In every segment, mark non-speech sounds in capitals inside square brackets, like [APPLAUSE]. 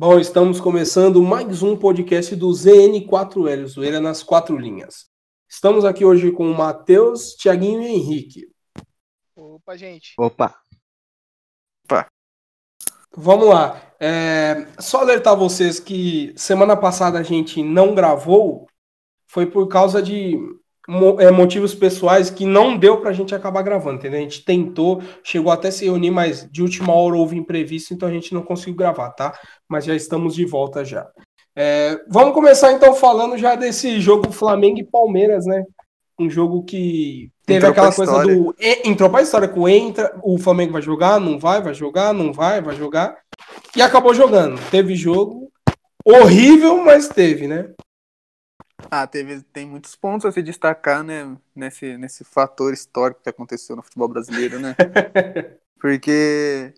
Bom, estamos começando mais um podcast do ZN4L, Zoeira nas Quatro Linhas. Estamos aqui hoje com o Matheus, Tiaguinho e Henrique. Opa, gente. Opa. Vamos lá. É, só alertar vocês que semana passada a gente não gravou, foi por causa de motivos pessoais que não deu pra gente acabar gravando, entendeu? A gente tentou, chegou até se reunir, mas de última hora houve imprevisto, então a gente não conseguiu gravar, tá? Mas já estamos de volta já. É, vamos começar então falando já desse jogo Flamengo e Palmeiras, né? Um jogo que teve Entrou aquela coisa história. do. Entrou pra história com entra, o Flamengo vai jogar, não vai, vai jogar, não vai, vai jogar. E acabou jogando. Teve jogo horrível, mas teve, né? Ah, teve, tem muitos pontos a se destacar, né, nesse, nesse fator histórico que aconteceu no futebol brasileiro, né? [LAUGHS] Porque,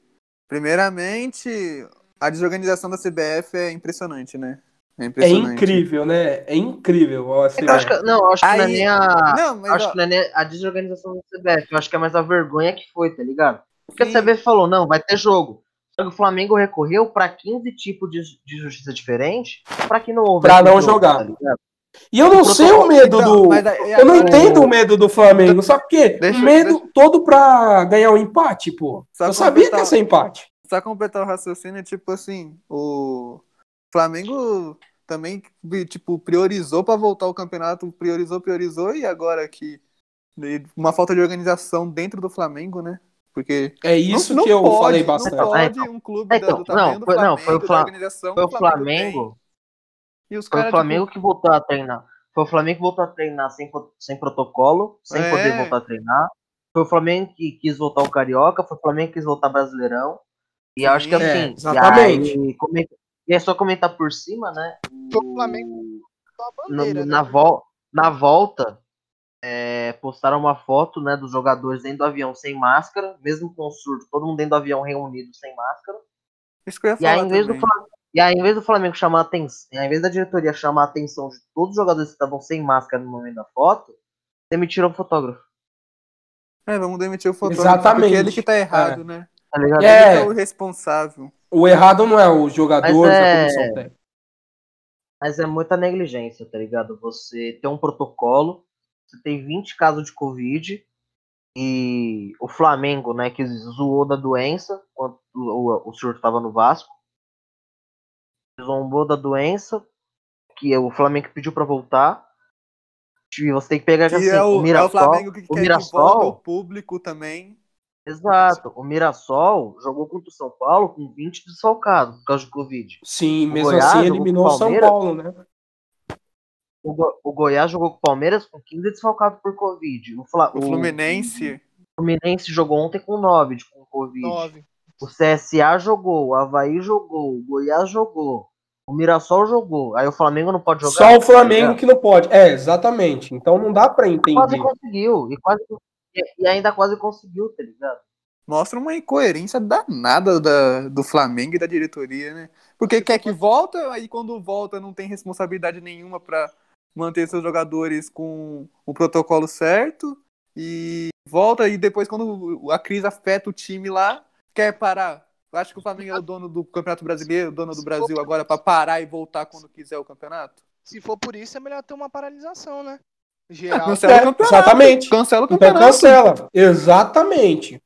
primeiramente, a desorganização da CBF é impressionante, né? É É incrível, né? É incrível. assim, Eu acho que, não, eu acho que não é Aí- nem a. Não, mas acho ó, que não é nem a desorganização do CBF. Eu acho que é mais a vergonha que foi, tá ligado? Porque Sim. a CBF falou, não, vai ter jogo. Só que o Flamengo recorreu pra 15 tipos de, de justiça diferente pra que não houvesse Pra não jogo, jogar. tá? E eu não sei o medo então, do. mas Eu não o- entendo o medo do Flamengo. Sabe por quê? Deixa- o medo todo pra ganhar o empate, pô. Só eu sabia que ia ser empate. Só completar o raciocínio, tipo assim, o Flamengo também, tipo, priorizou pra voltar ao campeonato, priorizou, priorizou, e agora que uma falta de organização dentro do Flamengo, né? Porque É isso não, que não eu pode, falei Não bastante. pode É, então. um clube É, então, da, do tamanho não, do foi- não, Flamengo, foi o Foi o que Flamengo. E os Foi o Flamengo tipo, que voltou a treinar. Foi o Flamengo que voltou a treinar sem, sem protocolo, sem É. poder voltar a treinar. Foi o Flamengo que quis voltar ao Carioca, foi o Flamengo que quis voltar Brasileirão. E eu acho que Sim. assim. É, exatamente. E, aí, comenta- e é só comentar por cima, né? Foi o Flamengo No- na, né? vol na volta, é, postaram uma foto né, dos jogadores dentro do avião sem máscara, mesmo com o surto, todo mundo dentro do avião reunido sem máscara. isso que eu ia E aí, falar em vez do. Flamengo, e aí, em vez do Flamengo chamar a atenção, em vez da diretoria chamar a atenção de todos os jogadores que estavam sem máscara no momento da foto, demitiram o fotógrafo, É, vamos demitir o fotógrafo, Exatamente. porque ele que tá errado, né? tá ligado? É. Ele que é o responsável. O errado não é o jogador, Mas a é- comissão técnica. Mas é muita negligência, tá ligado? Você tem um protocolo, você tem 20 casos de Covid, e o Flamengo, né, que zoou da doença, quando o, o, o surto tava no Vasco, zombou da doença, que o Flamengo pediu pra voltar, e você tem que pegar Que assim, é, o, o Mirassol, é o Flamengo que o quer Mirassol, o público também. exato, o Mirassol jogou contra o São Paulo com 20 desfalcados por causa de Covid. Sim, O mesmo Goiás assim eliminou o São. Paulo, né? O, Go- o Goiás jogou com o Palmeiras com 15 desfalcados por Covid. O, Fla- O Fluminense. O Fluminense jogou ontem com 9 de, com Covid. Nove. O CSA jogou, o Havaí jogou, o Goiás jogou, o Mirassol jogou. Aí o Flamengo não pode jogar. Só o Flamengo tá ligado? que não pode. É, exatamente. Então não dá pra Quase entender. conseguiu. E, quase, e- e ainda quase conseguiu, tá ligado? Mostra uma incoerência danada da, do Flamengo e da diretoria, né? Porque quer que volta, aí quando volta não tem responsabilidade nenhuma pra manter seus jogadores com o protocolo certo. E volta e depois quando a crise afeta o time lá, quer parar. Eu acho que o Flamengo é o dono do Campeonato Brasileiro, o dono do Brasil agora pra parar e voltar quando quiser o campeonato. Se for por isso, é melhor ter uma paralisação, né? Geral. Cancela É, o campeonato. exatamente. Cancela o Então campeonato. cancela. Exatamente.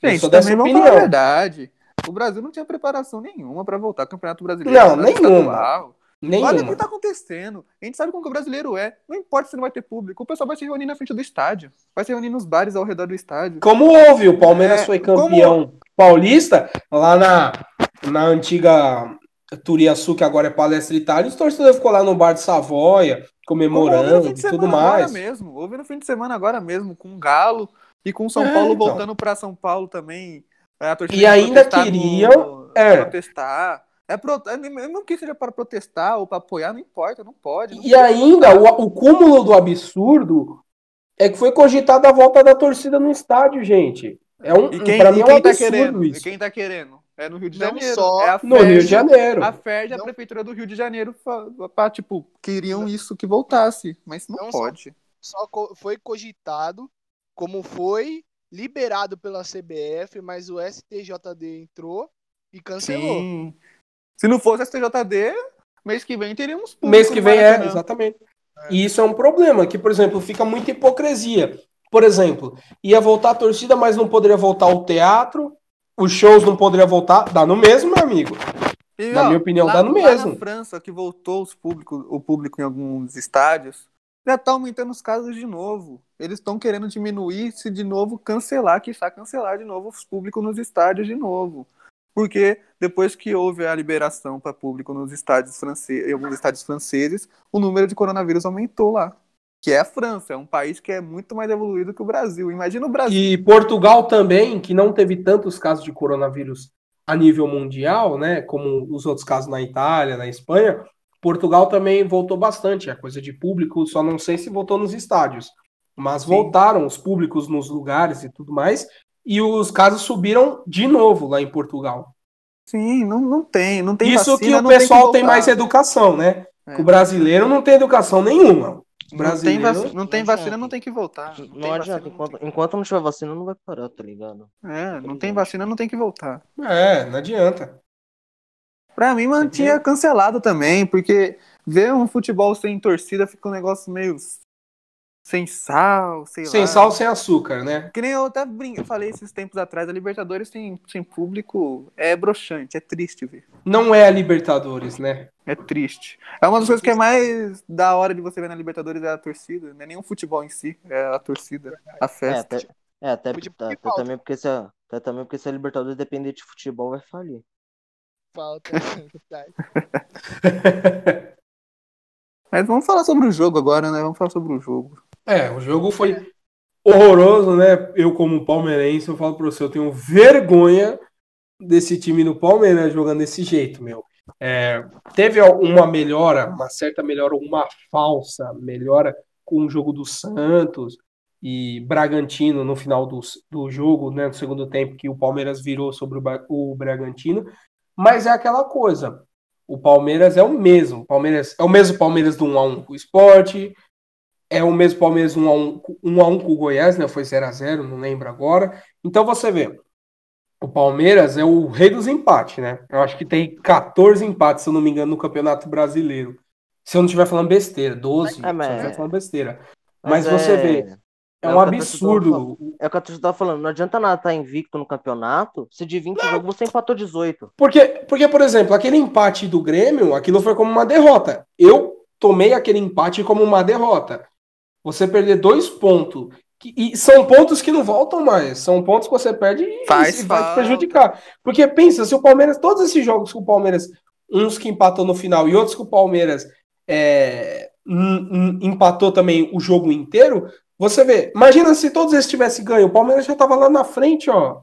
Eu Gente, também vamos opinião. a verdade. O Brasil não tinha preparação nenhuma pra voltar ao Campeonato Brasileiro. Não, nenhuma. estadual. Olha o Nenhuma. que tá acontecendo. A gente sabe como que o brasileiro é. Não importa se não vai ter público. O pessoal vai se reunir na frente do estádio. Vai se reunir nos bares ao redor do estádio. Como houve, o Palmeiras É, foi campeão paulista lá na, na antiga Turiaçu, que agora é Palestra Itália, os torcedores ficou lá no bar de Savoia, no comemorando e tudo mais. mesmo. Houve no fim de semana agora mesmo, com o Galo e com o São É, Paulo então. voltando pra São Paulo também. É, A torcida E ainda queriam- é. Protestar. É pro... é, Mesmo que seja para protestar ou para apoiar, não importa, não pode. não E ainda, o, o cúmulo do absurdo é que foi cogitada a volta da torcida no estádio, gente. É um, E quem, pra e mim é um quem tá querendo? isso. E quem tá querendo? É no Rio de Não Janeiro. só é a No Rio de FERJ, Janeiro. A FERJ, a Não- Prefeitura do Rio de Janeiro, fa- tipo, queriam isso que voltasse, mas não, Não só- pode. Só co- foi cogitado, como foi liberado pela CBF, mas o STJD entrou e cancelou. Sim. Se não fosse a STJD, mês que vem teríamos público Mês que vem é, exatamente. E isso é um problema, que, por exemplo, fica muita hipocrisia. Por exemplo, ia voltar a torcida, mas não poderia voltar o teatro, os shows não poderiam voltar, dá no mesmo, meu amigo. E, Na minha opinião, lá, dá no mesmo. na França, que voltou os público, o público em alguns estádios, já tá aumentando os casos de novo. Eles estão querendo diminuir, se de novo cancelar, que está cancelar de novo os públicos nos estádios de novo. Porque depois que houve a liberação para público nos estádios franceses, em alguns estádios franceses, o número de coronavírus aumentou lá. Que é a França, é um país que é muito mais evoluído que o Brasil. Imagina o Brasil. E Portugal também, que não teve tantos casos de coronavírus a nível mundial, né, como os outros casos na Itália, na Espanha, Portugal também voltou bastante, a coisa de público, só não sei se voltou nos estádios, mas Sim. voltaram os públicos nos lugares e tudo mais, e os casos subiram de novo lá em Portugal. Sim, não, não tem, não tem Isso vacina, que o pessoal que tem, mais educação, né? É. O brasileiro não tem educação nenhuma. Não tem, vac- não tem Não vacina, não tem que voltar. Não, tem adianta, vacina, enquanto, enquanto não tiver vacina, não vai parar, tá ligado? É, não tem vacina, não tem que voltar. É, não adianta. Pra mim, mantinha cancelado também, porque ver um futebol sem torcida fica um negócio meio sem sal, sei Sem lá. sal, sem açúcar, né? Que nem eu até brin... eu falei esses tempos atrás, a Libertadores sem, sem público é broxante, é triste ver. Não é a Libertadores, né? É triste. É uma das coisas que é mais da hora de você ver na Libertadores é a torcida. Não é nem o futebol em si, é a torcida, a É, festa. até, é, até, Podia até, até também porque se a, até também porque se a Libertadores depender de futebol, vai falir. Falta. [LAUGHS] Tá. [LAUGHS] Mas vamos falar sobre o jogo agora, né? Vamos falar sobre o jogo. É, o jogo foi horroroso, né? Eu, como palmeirense, eu falo pra você, eu tenho vergonha desse time do Palmeiras jogando desse jeito, meu. É, teve uma melhora, uma certa melhora, uma falsa melhora com o jogo do Santos e Bragantino no final do, do jogo, né, no segundo tempo, que o Palmeiras virou sobre o, o Bragantino, mas é aquela coisa. O Palmeiras é o mesmo. O Palmeiras é o mesmo Palmeiras do 1x1 com o esporte, é o mesmo Palmeiras 1x1, 1x1 com o Goiás, né? Foi 0x0, não lembro agora. Então você vê, o Palmeiras é o rei dos empates, né? Eu acho que tem 14 empates, se eu não me engano, no Campeonato Brasileiro. Se eu não estiver falando besteira, 12, É, se eu mas- estiver falando besteira. Mas, Mas você é- vê, é, é um a absurdo. É o que a torcida tava falando, não adianta nada estar invicto no campeonato, se de 20 jogos você empatou 18. Porque, porque, por exemplo, aquele empate do Grêmio, aquilo foi como uma derrota. Eu tomei aquele empate como uma derrota. Você perder dois pontos. que- e são pontos que não voltam mais. São pontos que você perde e, Faz e vai te prejudicar. Porque pensa, se o Palmeiras, todos esses jogos que o Palmeiras, uns que empatou no final e outros que o Palmeiras é, empatou também o jogo inteiro, você vê, imagina se todos esses tivessem ganho, o Palmeiras já tava lá na frente, ó,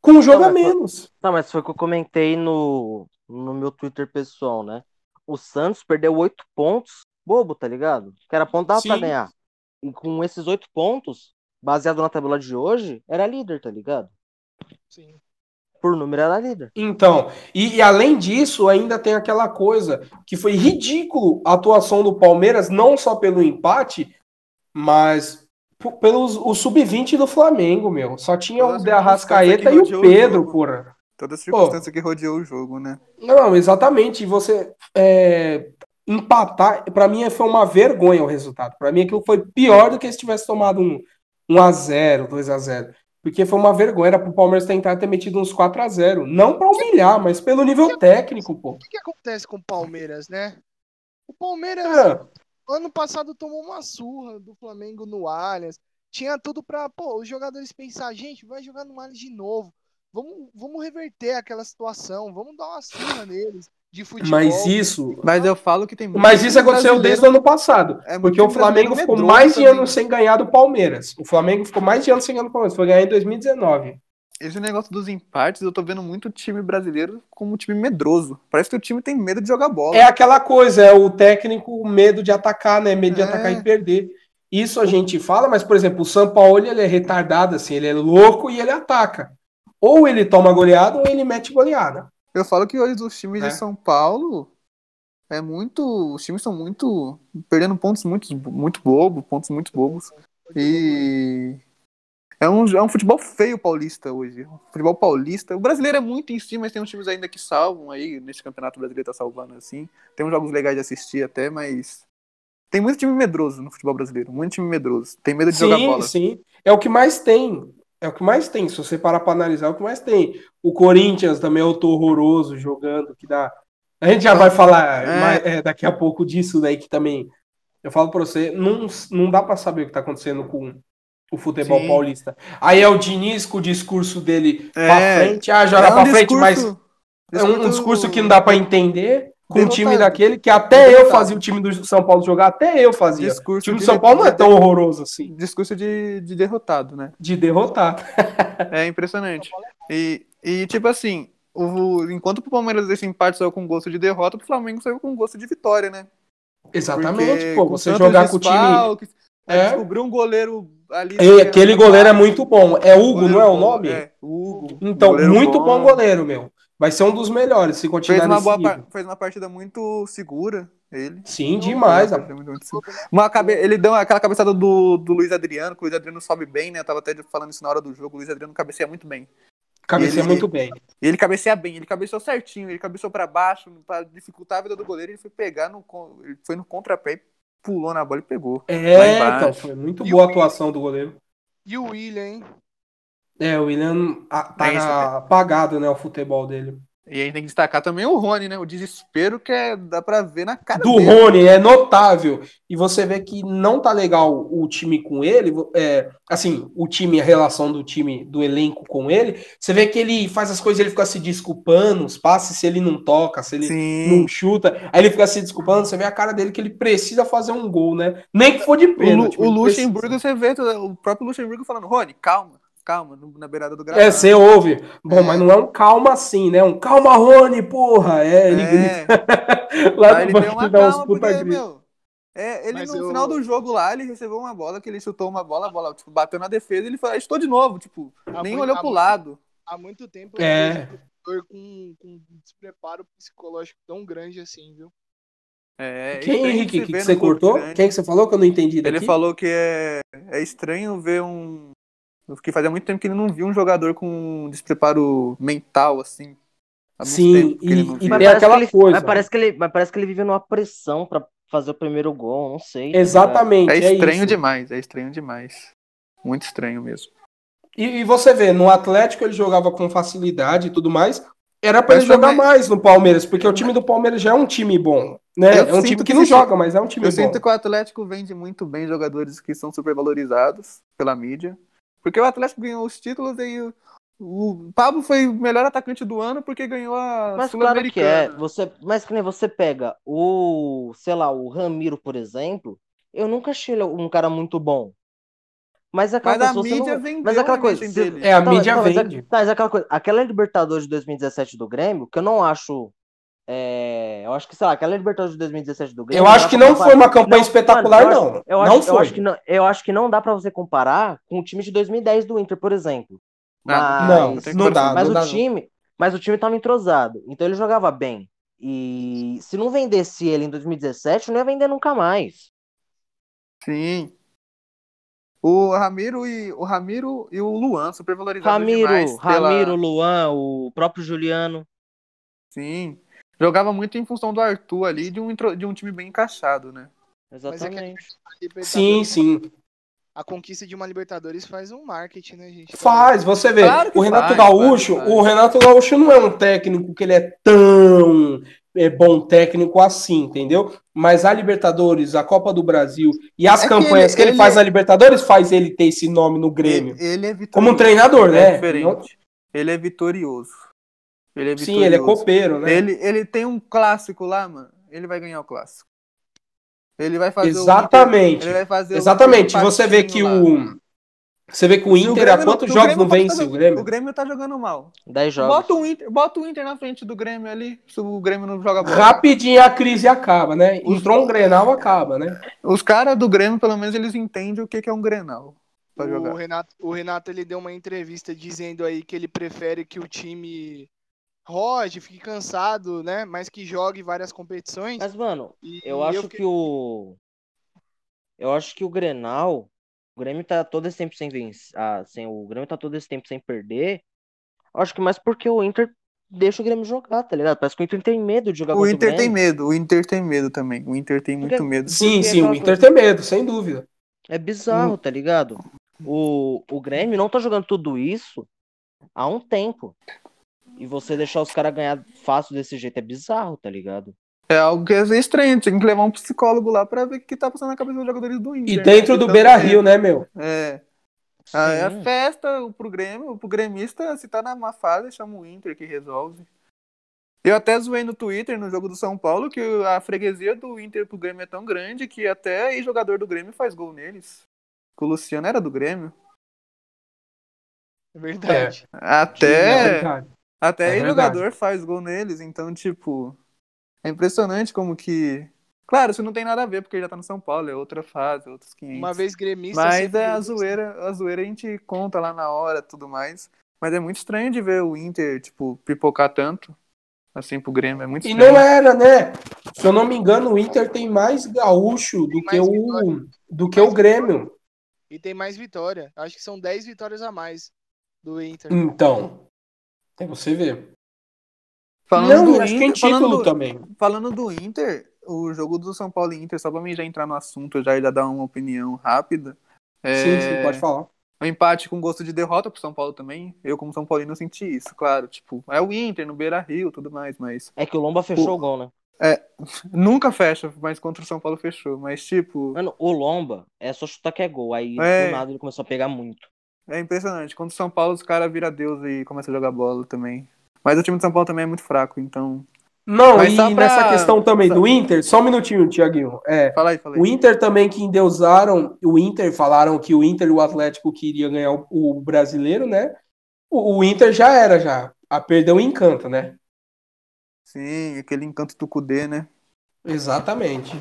com um jogo Não, a mas foi- menos. Não, mas foi o que eu comentei no, no meu Twitter pessoal, né? O Santos perdeu 8 pontos, bobo, tá ligado? Que era ponto dava pra ganhar. E com esses 8 pontos, baseado na tabela de hoje, era líder, tá ligado? Sim. Por número era líder. Então, e, e além disso, ainda tem aquela coisa que foi ridículo a atuação do Palmeiras, não só pelo empate, mas pelos o sub-20 do Flamengo, meu. Só tinha Toda o De Arrascaeta e o Pedro, jogo. porra. Toda a circunstância que rodeou o jogo, né? Não, exatamente. E você é, empatar, pra mim foi uma vergonha o resultado. Pra mim aquilo foi pior do que se tivesse tomado um 1x0, 2x0. Porque foi uma vergonha, era pro Palmeiras tentar ter metido uns 4x0. Não pra humilhar, mas pelo nível técnico, pô. O que, que acontece com o Palmeiras, né? O Palmeiras, É. ano passado, tomou uma surra do Flamengo no Allianz. Tinha tudo pra, pô, os jogadores pensar, gente, vai jogar no Allianz de novo. Vamos, vamos reverter aquela situação, vamos dar uma surra neles de futebol. Mas isso, Mas eu falo que tem muito mas isso aconteceu desde o ano passado. É Porque o Flamengo brasileiro ficou mais de anos sem ganhar do Palmeiras. O Flamengo ficou mais de anos sem ganhar do Palmeiras. Foi ganhar em 2019. Esse negócio dos empates, eu tô vendo muito time brasileiro como um time medroso. Parece que o time tem medo de jogar bola. É aquela coisa, é o técnico medo de atacar, né? Medo de É. atacar e perder. Isso a gente fala, mas, por exemplo, o São Paulo ele é retardado, assim, ele é louco e ele ataca. Ou ele toma goleada ou ele mete goleada. Eu falo que hoje os times É. de São Paulo é muito. Os times são muito. perdendo pontos muito, muito bobos, pontos muito bobos. E. É um, é um futebol feio paulista hoje. Um futebol paulista. O brasileiro é muito em cima, mas tem uns times ainda que salvam aí. Nesse campeonato brasileiro tá salvando assim. Tem uns jogos legais de assistir até, mas. Tem muito time medroso no futebol brasileiro. Muito time medroso. Tem medo de sim, jogar bola. Sim, É o que mais tem. É o que mais tem. Se você parar pra analisar, é o que mais tem. O Corinthians também é outro horroroso jogando, que dá. A gente já vai falar É. mais- é, daqui a pouco disso daí, que também. Eu falo pra você, não, não dá pra saber o que tá acontecendo com o futebol Sim. paulista. Aí é o Diniz com o discurso dele É. pra frente, ah, joga É um pra frente, mas é um discurso que não dá pra entender com um Derrotado. time daquele que até eu fazia o time do São Paulo jogar, até eu fazia. Discurso o time do São Paulo não é tão horroroso assim, Discurso de, de derrotado, né? de derrotar. [LAUGHS] É impressionante. E, e tipo assim, o, enquanto o Palmeiras desse empate saiu com gosto de derrota, o Flamengo saiu com gosto de vitória, né? Exatamente, Porque pô, você jogar com o time. É. Descobriu um goleiro ali. Ei, aquele goleiro é muito bom. É Hugo, Goleiro não é o bom, nome? É, Hugo. Então, muito bom. goleiro, meu. Vai ser um dos melhores se continuar Fez uma, nesse boa nível. fez uma partida muito segura, ele. Sim, demais. Fez uma partida muito- muito segura. Uma cabe... Ele deu aquela cabeçada do, do Luiz Adriano, que o Luiz Adriano sobe bem, né? Eu tava até falando isso na hora do jogo. O Luiz Adriano cabeceia muito bem. Cabeceia ele- muito bem. E ele cabeceia bem, ele cabeceou certinho, ele cabeceou pra baixo, pra dificultar a vida do goleiro, ele foi pegar no. Ele foi no contrapé e pulou na bola e pegou. É, então, foi muito E boa a atuação do goleiro. E o William, hein? É, o William ah, É tá apagado, né, o futebol dele. E aí tem que destacar também o Rony, né? O desespero que é, dá pra ver na cara do dele. Rony é notável. E você vê que não tá legal o time com ele. É, assim, o time, a relação do time, do elenco com ele. Você vê que ele faz as coisas, ele fica se desculpando, os passes, se ele não toca, se ele Sim. não chuta. Aí ele fica se desculpando. Você vê a cara dele que ele precisa fazer um gol, né? Nem que for de O, pênalti. o ele Luxemburgo, precisa. você vê o próprio Luxemburgo falando, Rony, calma, calma, na beirada do gramado. É, você ouve. Bom, É. mas não é um calma assim, né? Um calma, Rony, porra. É, ele É. grita. [LAUGHS] Lá Aí no ele deu uma banco dá uns calma, puta porque, meu, é, ele Mas no eu- final do jogo lá, ele recebeu uma bola, que ele chutou uma bola, a bola tipo, bateu na defesa, ele falou, estou de novo, tipo, Há nem muito- olhou há pro muito- lado. Há muito tempo eu É. vejo jogador com, com um despreparo psicológico tão grande assim, viu? É, é Quem, Henrique, que, que você cortou? grande. Quem que você falou que eu não entendi daqui? Ele falou que é, é estranho ver um. Que fazia muito tempo que ele não viu um jogador com um despreparo mental, assim. Sim, e- não e tem parece, aquela que ele, coisa. mas, parece que ele, mas parece que ele vive numa pressão pra fazer o primeiro gol, não sei. tá Exatamente. É estranho isso. demais, é estranho demais. Muito estranho mesmo. E, e você vê, no Atlético ele jogava com facilidade e tudo mais. Era pra Mas ele jogar também- mais no Palmeiras, porque o time do Palmeiras já é um time bom. Né? Eu É um sinto time que que não esse- joga, mas é um time Eu bom. sinto que o Atlético vende muito bem jogadores que são supervalorizados pela mídia. Porque o Atlético ganhou os títulos e o, o Pablo foi o melhor atacante do ano porque ganhou a Mas claro que é. Sul-Americana. Você, mas que nem você pega o, sei lá, o Ramiro, por exemplo, eu nunca achei ele um cara muito bom. Mas aquela Mas a mídia não- vendeu mas é aquela a coisa, dele. É, a mídia não, mas é- vende. tá, mas é aquela coisa, aquela Libertadores de 2017 do Grêmio, que eu não acho, é, eu acho que, sei lá, aquela Libertadores de 2017 do Grêmio, Eu acho que não comparar- foi uma campanha Não, espetacular, mano, eu não. acho- Eu não acho, eu foi. acho que não, eu acho que não dá pra você comparar com o time de 2010 do Inter, por exemplo. Não, Mas- que não dá. mas não o dá, não. time, mas o time tava entrosado, então ele jogava bem. E se não vendesse ele em 2017, não ia vender nunca mais. Sim. O Ramiro e o Ramiro e o Luan supervalorizados Ramiro, demais pela- Ramiro, Luan, o próprio Juliano. Sim. Jogava muito em função do Arthur ali, de um, intro- de um time bem encaixado, né? Exatamente. A Libertadores- Sim, sim. A conquista de uma Libertadores faz um marketing, né, gente? Faz, você vê. Claro que o Renato faz, Gaúcho, faz, faz. o Renato Gaúcho não é um técnico que ele é tão é, bom técnico assim, entendeu? Mas a Libertadores, a Copa do Brasil e as É que campanhas ele- que ele, ele- faz na Libertadores faz ele ter esse nome no Grêmio. Ele, ele é vitorioso. Como um treinador, é né? diferente. Ele é vitorioso. Ele é Sim, ele é copeiro, né? Ele, ele tem um clássico lá, mano. Ele vai ganhar o clássico. Ele vai fazer o Exatamente. Inter- ele vai fazer o Exatamente. Inter Você vê que lá. o você vê que o Inter há quantos o jogos não tá vence o jogando- Grêmio? O Grêmio tá jogando mal. 10 jogos. Bota o, Inter, bota o Inter na frente do Grêmio ali, se o Grêmio não joga bola. Rapidinho a crise acaba, né? Os- Entrou um Grenal, acaba, né? Os caras do Grêmio, pelo menos, eles entendem o que que é um Grenal pra O jogar. Renato, o Renato ele deu uma entrevista dizendo aí que ele prefere que o time rode, fique cansado, né? Mas que jogue várias competições. Mas, mano, E eu acho fiquei- que o. Eu acho que o Grenal Grêmio tá todo esse tempo sem vencer. Ah, sem, o Grêmio tá todo esse tempo sem perder. Acho que mais porque o Inter deixa o Grêmio jogar, tá ligado? Parece que o Inter tem medo de jogar O Inter tem Grêmio. medo, o Inter tem medo também. O Inter tem muito Porque- medo. Sim, sim, o Inter coisa- tem medo, sem dúvida. É bizarro, tá ligado? O, o Grêmio não tá jogando tudo isso há um tempo. E você deixar os caras ganhar fácil desse jeito é bizarro, tá ligado? É algo que é estranho, tem que levar um psicólogo lá pra ver o que tá passando na cabeça dos jogadores do Inter. E né? dentro do Então, Beira Rio, né, meu? É. Ah, é a festa pro Grêmio, pro gremista, se tá na má fase, chama o Inter que resolve. Eu até zoei no Twitter, no jogo do São Paulo, que a freguesia do Inter pro Grêmio é tão grande que até ex-jogador do Grêmio faz gol neles. Que o Luciano era do Grêmio. É verdade. É Até, verdade. Até É ex-jogador faz gol neles, então, tipo, é impressionante como que. Claro, isso não tem nada a ver, porque já tá no São Paulo, é outra fase, outros 500. Uma vez gremista. Mas é a zoeira, a zoeira a gente conta lá na hora tudo mais. Mas é muito estranho de ver o Inter, tipo, pipocar tanto assim pro Grêmio. É muito E estranho. não era, né? Se eu não me engano, o Inter tem mais gaúcho do Tem que mais o do que o Grêmio. E tem mais vitória. Acho que são 10 vitórias a mais do Inter. Então, até você ver. Falando não, do acho que em Inter, falando título do, também. falando do Inter, o jogo do São Paulo e Inter, só pra mim já entrar no assunto já e já dar uma opinião rápida. É, Sim, sim, pode falar. Um empate com gosto de derrota pro São Paulo também. Eu, como São Paulino, senti isso, claro. Tipo, é o Inter no Beira Rio tudo mais, mas. É que o Lomba fechou o gol, né? [LAUGHS] Nunca fecha, mas contra o São Paulo fechou. Mas, tipo, Mano, o Lomba é só chutar que é gol. Aí É. do nada ele começou a pegar muito. É impressionante. Contra o São Paulo, os caras viram Deus e começam a jogar bola também. Mas o time de São Paulo também é muito fraco, então. Não, Mas e pra- nessa questão também do Inter, só um minutinho, Tiaguinho. É, Fala aí, fala aí. o Inter também que endeusaram, o Inter falaram que o Inter e o Atlético queria ganhar o, o brasileiro, né? O, o Inter já era já, a perdeu o encanto, né? Sim, aquele encanto do Cudê, né? Exatamente.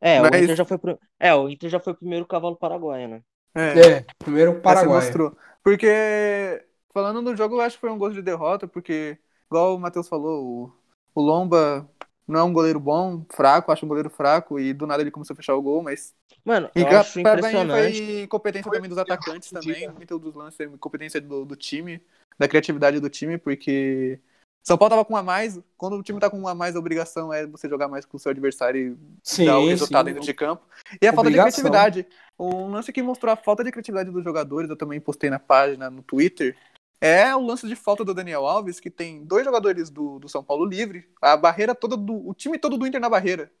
É, Mas- o Inter já foi pro... É, o Inter já foi o primeiro cavalo paraguaio, né? É, É, primeiro Paraguai. mostrou. Porque, falando do jogo, eu acho que foi um gosto de derrota, porque, igual o Matheus falou, o, o Lomba não é um goleiro bom, fraco, acho um goleiro fraco, e do nada ele começou a fechar o gol, mas. Mano, E eu acho impressionante. foi incompetência também dos atacantes também, muito dos lances, incompetência do, do time, da criatividade do time, porque São Paulo tava com um a mais, quando o time tá com um a mais, a obrigação é você jogar mais com o seu adversário e Sim, dar o resultado sim. dentro de campo. E a falta de Obrigação. criatividade. Um lance que mostrou a falta de criatividade dos jogadores, eu também postei na página, no Twitter, é o lance de falta do Daniel Alves, que tem dois jogadores do, do São Paulo livre, a barreira toda do. O time todo do Inter na barreira.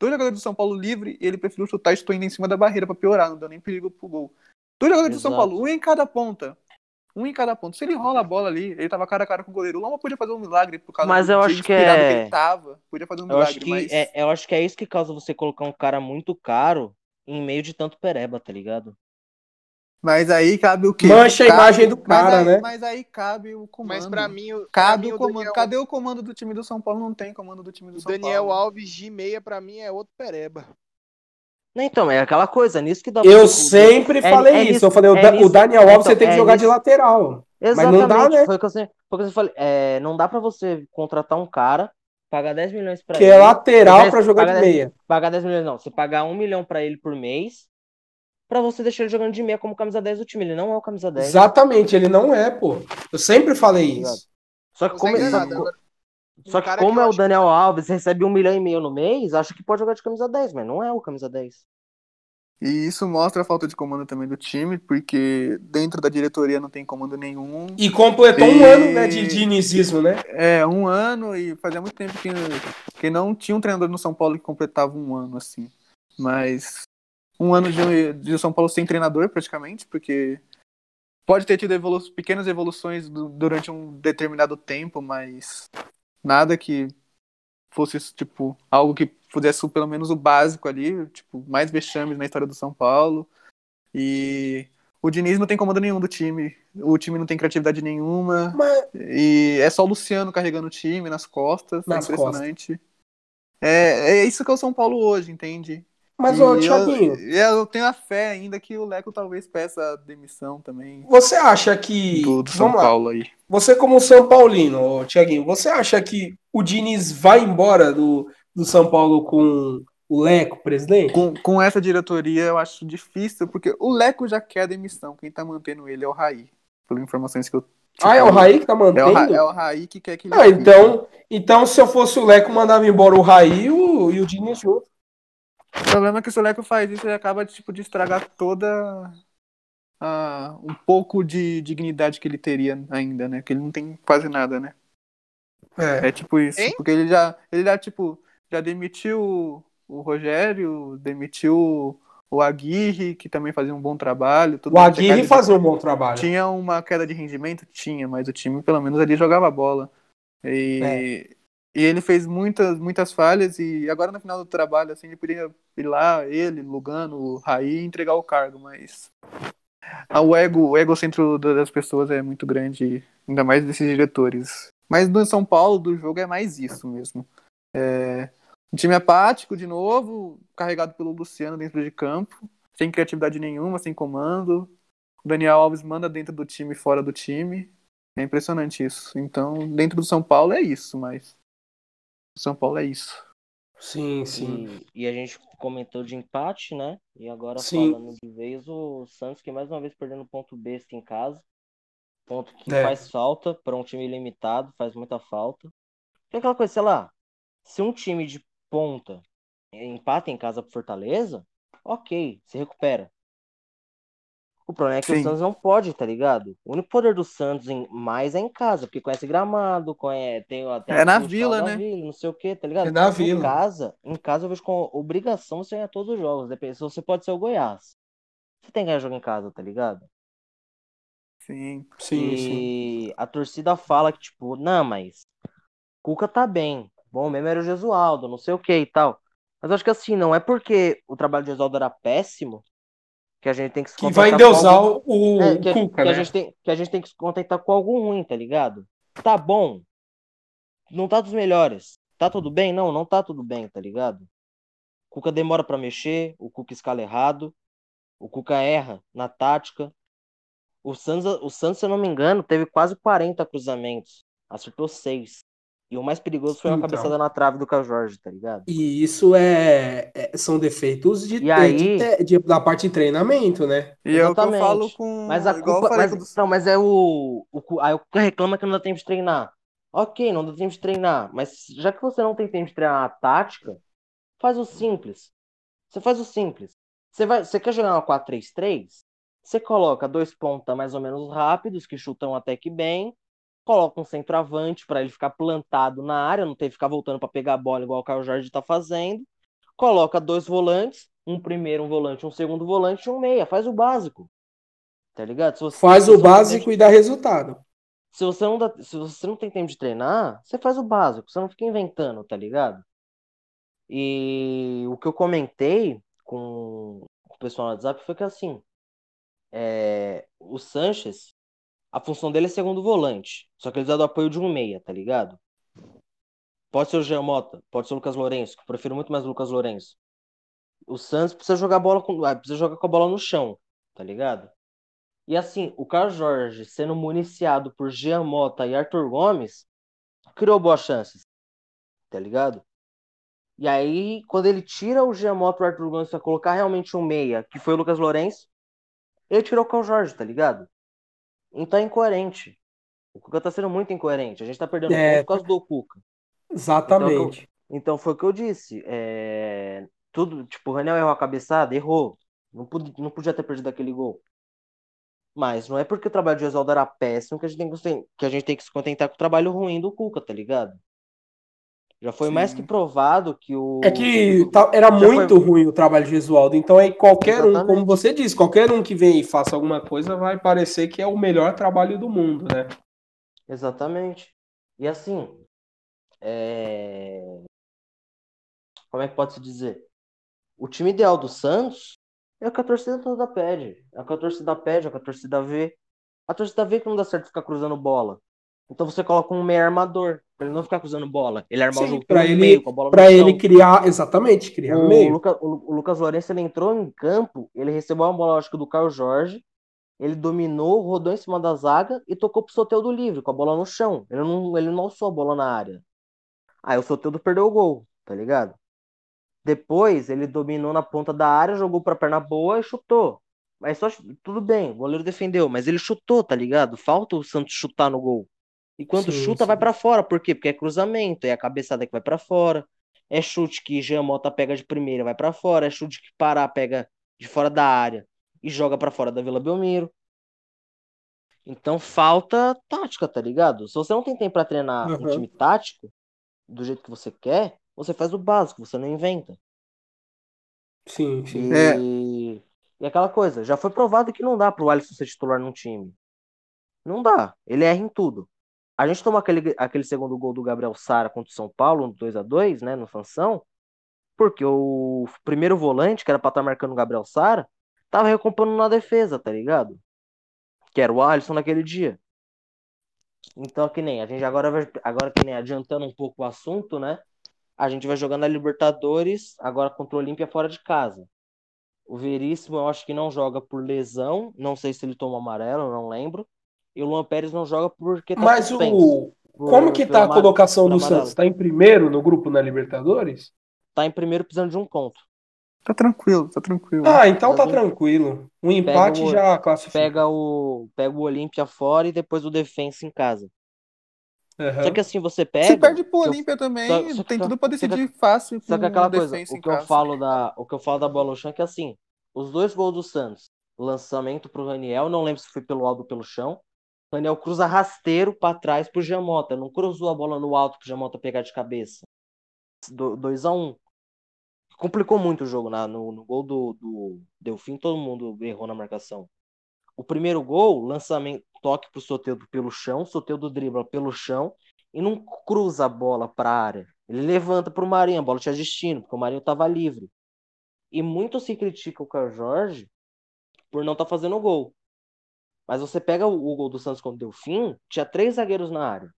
Dois jogadores do São Paulo livre e ele preferiu chutar e chutou ainda em cima da barreira pra piorar, não deu nem perigo pro gol. Dois jogadores do São Exato. Paulo, um em cada ponta. Um em cada ponta. Se ele rola a bola ali, ele tava cara a cara com o goleiro. O Loma podia fazer um milagre por causa Mas do eu acho que é- que ele tava. Podia fazer um Eu milagre, acho, que mas. é, eu acho que é isso que causa você colocar um cara muito caro em meio de tanto pereba, tá ligado? Mas aí cabe o quê? Mancha a Cabe- imagem do cara, mas aí, né? Mas aí cabe o comando. Mas pra mim, o- pra Cabe mim, o comando. Daniel, Cadê o comando do time do São Paulo? Não tem comando do time do o São Daniel Paulo. Alves de meia, pra mim, é outro pereba. Não, Então, é aquela coisa, nisso que dá Eu sempre é- falei é isso. nisso- eu falei, o, é Da- nisso- o Daniel Alves então, você tem que é jogar de lateral. Exatamente, não dá, né? foi o que eu sempre, foi que eu falei. É, não dá pra você contratar um cara, pagar 10 milhões pra Que ele, é lateral Mas pra jogar de paga- meia. pagar 10 milhões não, você pagar 1 milhão pra ele por mês, pra você deixar ele jogando de meia como camisa 10 do time, ele não é o camisa 10. Exatamente, ele não é, pô. Eu sempre falei Obrigado. isso. Só que como, nada, agora, só um que como que é o acho que- Daniel Alves, recebe 1 milhão e meio no mês, acha que pode jogar de camisa 10, mas não é o camisa 10. E isso mostra a falta de comando também do time, porque dentro da diretoria não tem comando nenhum. E completou um E- ano né, de dinizismo, né? É, um ano e fazia muito tempo que, que não tinha um treinador no São Paulo que completava um ano assim. Mas um ano de, de São Paulo sem treinador praticamente, porque pode ter tido evolu pequenas evoluções du- durante um determinado tempo, mas nada que fosse tipo algo que pudesse pelo menos o básico ali, tipo mais vexames na história do São Paulo. E o Diniz não tem comando nenhum do time, o time não tem criatividade nenhuma. Mas, E é só o Luciano carregando o time nas costas. Nas é impressionante. É, é isso que é o São Paulo hoje, entende? Mas E ô, eu- Thiaguinho, Eu, tenho a fé ainda que o Leco talvez peça a demissão também você acha que. do, do São Vamos lá. Paulo aí. Você, como São Paulino, Thiaguinho, você acha que o Diniz vai embora do, do São Paulo com O Leco, presidente? Com, com essa diretoria eu acho difícil, porque o Leco já quer a demissão. Quem tá mantendo ele é o Raí. Pelas informações que eu. ah, é o Raí que tá É o, mantendo? Ra- é o Raí que quer que ele Ah, então, então se eu fosse o Leco, mandava embora o Raí e o, e o Diniz junto. O problema é que o Leco faz isso, ele acaba tipo, de estragar toda a, um pouco de dignidade que ele teria ainda, né? Que ele não tem quase nada, né? É. É tipo isso. Hein? Porque ele já, ele já, tipo, já demitiu o, Rogério, demitiu o Aguirre, que também fazia um bom trabalho. tudo O Aguirre queda de- fazia um bom trabalho. Tinha uma queda de rendimento? Tinha, mas o time pelo menos ali jogava bola. E, É. e ele fez muitas, muitas falhas e agora no final do trabalho, assim, ele podia ir lá, ele, Lugano, Raí, entregar o cargo, mas o ego, o egocentro da- das pessoas é muito grande, ainda mais desses diretores. Mas no São Paulo, do jogo, é mais isso mesmo. É, time apático, de novo, carregado pelo Luciano dentro de campo, sem criatividade nenhuma, sem comando. O Daniel Alves manda dentro do time fora do time. É impressionante isso. Então, dentro do São Paulo é isso, mas. O São Paulo é isso. Sim, sim. E, e a gente comentou de empate, né? E agora Sim. falando de vez, o Santos que mais uma vez perdendo ponto besta em casa. Ponto que É. faz falta para um time limitado, faz muita falta. Porque aquela coisa, sei lá, se um time de ponta empata em casa pro Fortaleza, ok, se recupera. O problema é que Sim. o Santos não pode, tá ligado? O único poder do Santos em, mais é em casa, porque conhece gramado, conhece, tem até É na o vila, né? vila, não sei o que, tá ligado? É na Em vila. casa, em casa eu vejo com obrigação você ganhar todos os jogos. Depende, se você pode ser o Goiás. Você tem que ganhar jogo em casa, tá ligado? Sim. Sim, sim. e a torcida fala que, tipo, não, mas Cuca tá bem. Bom mesmo era o Gesualdo, não sei o que e tal. Mas eu acho que assim, não é porque o trabalho do Gesualdo era péssimo que a gente tem que se Que vai endeusar algo- o, é, que, a- Cuca, que a né? gente tem, que a gente tem que se contentar com algo ruim, tá ligado? Tá bom. Não tá dos melhores. Tá tudo bem? Não, não tá tudo bem, tá ligado? O Cuca demora pra mexer, o Cuca escala errado, o Cuca erra na tática. O Santos, o Santos, se eu não me engano, teve quase 40 cruzamentos. Acertou 6. E o mais perigoso foi uma Então. cabeçada na trave do Caio Jorge, tá ligado? E isso é, é- são defeitos de, E aí- de de- da parte de treinamento, né? E é que eu Exatamente. falo com. Mas a culpa. Mas, do- não, mas é o. o aí o reclama que não dá tempo de treinar. Ok, não dá tempo de treinar. Mas já que você não tem tempo de treinar a tática, faz o simples. Você faz o simples. Você, vai, você quer jogar uma 4-3-3? Você coloca dois pontas mais ou menos rápidos, que chutam até que bem. Coloca um centroavante para ele ficar plantado na área, não ter que ficar voltando para pegar a bola igual o Caio Jorge tá fazendo. Coloca dois volantes, um primeiro um volante, um segundo volante e um meia. Faz o básico. Tá ligado? Você- Faz o tem básico tempo e dá resultado. Se você, não dá- se você não tem tempo de treinar, você faz o básico. Você não fica inventando, tá ligado? E o que eu comentei com o pessoal no WhatsApp foi que assim, é, o Sanches, a função dele é segundo volante. Só que ele precisa do apoio de um meia, tá ligado? Pode ser o Jean Mota, pode ser o Lucas Lourenço, que eu prefiro muito mais o Lucas Lourenço. O Santos precisa jogar bola com, ah, precisa jogar com a bola no chão, tá ligado? E assim, o Carlos Jorge sendo municiado por Jean Mota e Arthur Gomes, criou boas chances, tá ligado? E aí, quando ele tira o Jean Mota e o Arthur Gomes pra colocar realmente um meia, que foi o Lucas Lourenço, ele tirou o Carlos Jorge, tá ligado? Então é incoerente. O Cuca tá sendo muito incoerente. A gente tá perdendo É. por causa do Cuca. Exatamente. Então foi o que eu disse. É... Tudo, tipo, o Raniel errou a cabeçada, errou. Não, podia, não podia ter perdido aquele gol. Mas não é porque o trabalho de Oswaldo era péssimo que a, gente tem que, que a gente tem que se contentar com o trabalho ruim do Cuca, tá ligado? Já foi mais Sim. que provado que o. É que tá- era muito foi- ruim o trabalho de Gesualdo. Então aí qualquer um, Exatamente. como você disse, qualquer um que vem e faça alguma coisa vai parecer que é o melhor trabalho do mundo, né? Exatamente. E assim, é... como é que pode se dizer? O time ideal do Santos é o que a torcida toda pede. É o que a torcida pede, é o que a torcida vê. A torcida vê que não dá certo ficar cruzando bola. Então você coloca um meio armador, ele não ficar cruzando bola. Ele armar o Sim, jogo pra ele- meio, com a bola Pra chão. ele criar, exatamente, criar O, meio. Luca- o- o Lucas Lourenço ele entrou em campo, ele recebeu uma bola, acho que do Caio Jorge, ele dominou, rodou em cima da zaga e tocou pro Soteldo livre, com a bola no chão. Ele não, ele não alçou a bola na área. Aí o Soteldo perdeu o gol, tá ligado? Depois ele dominou na ponta da área, jogou pra perna boa e chutou. Mas só tudo bem, o goleiro defendeu, mas ele chutou, tá ligado? Falta o Santos chutar no gol. E quando Sim, chuta, vai sim. pra fora. Por quê? Porque é cruzamento, é a cabeçada que vai pra fora. É chute que Jean Mota pega de primeira, vai pra fora. É chute que Pará pega de fora da área e joga pra fora da Vila Belmiro. Então falta tática, tá ligado? Se você não tem tempo pra treinar um Aham. time tático do jeito que você quer, você faz o básico, você não inventa. Sim, sim. E... É. e aquela coisa, já foi provado que não dá pro Alisson ser titular num time. Não dá. Ele erra em tudo. A gente tomou aquele, aquele segundo gol do Gabriel Sara contra o São Paulo, no 2 a 2 né, no Sansão, porque o primeiro volante, que era pra estar marcando o Gabriel Sara, tava recompondo na defesa, tá ligado? Que era o Alisson naquele dia. Então, que nem, a gente agora vai, agora que nem adiantando um pouco o assunto, né? A gente vai jogar na Libertadores, agora contra o Olímpia fora de casa. O Veríssimo eu acho que não joga por lesão, não sei se ele toma amarelo, não lembro. E o Luan Pérez não joga porque tá Mas suspenso. o. por- Como que tá a colocação do amarelo. Santos? Tá em primeiro no grupo na Libertadores? Tá em primeiro precisando de um ponto. Tá tranquilo, tá tranquilo. Ah, então tá tranquilo. Um empate o- já classifica. Pega o, pega o Olímpia fora e depois o Defensa em casa. Aham. Só que assim você pega. Se perde pro eu- Olímpia também, só- só que- tem só- tudo pra que- decidir fácil. Só que aquela coisa, o que eu falo da, o que eu falo da bola no chão é que assim, os dois gols do Santos, lançamento pro Raniel, não lembro se foi pelo alto ou pelo chão. O Raniel cruza rasteiro pra trás pro Giamota, não cruzou a bola no alto pro Giamota pegar de cabeça. 2x1. Complicou muito o jogo na, no, no gol do, do Delfim, todo mundo errou na marcação. O primeiro gol, lançamento, toque pro Soteldo pelo chão, Soteldo dribla pelo chão e não cruza a bola pra área. Ele levanta pro Marinho, a bola tinha destino, porque o Marinho tava livre. E muito se critica o Carlos Jorge por não estar tá fazendo gol. Mas você pega o, o gol do Santos quando deu fim, tinha três zagueiros na área.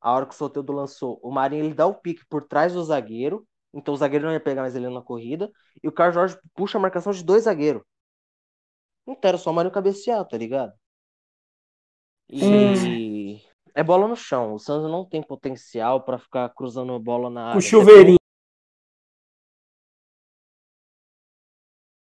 A hora que o Soteldo lançou, o Marinho ele dá o pique por trás do zagueiro, então o zagueiro não ia pegar mais ele na corrida, e o Carlos Jorge puxa a marcação de dois zagueiros. Então era só o Marinho cabecear, tá ligado? E é bola no chão. O Santos não tem potencial pra ficar cruzando a bola na área. O chuveirinho.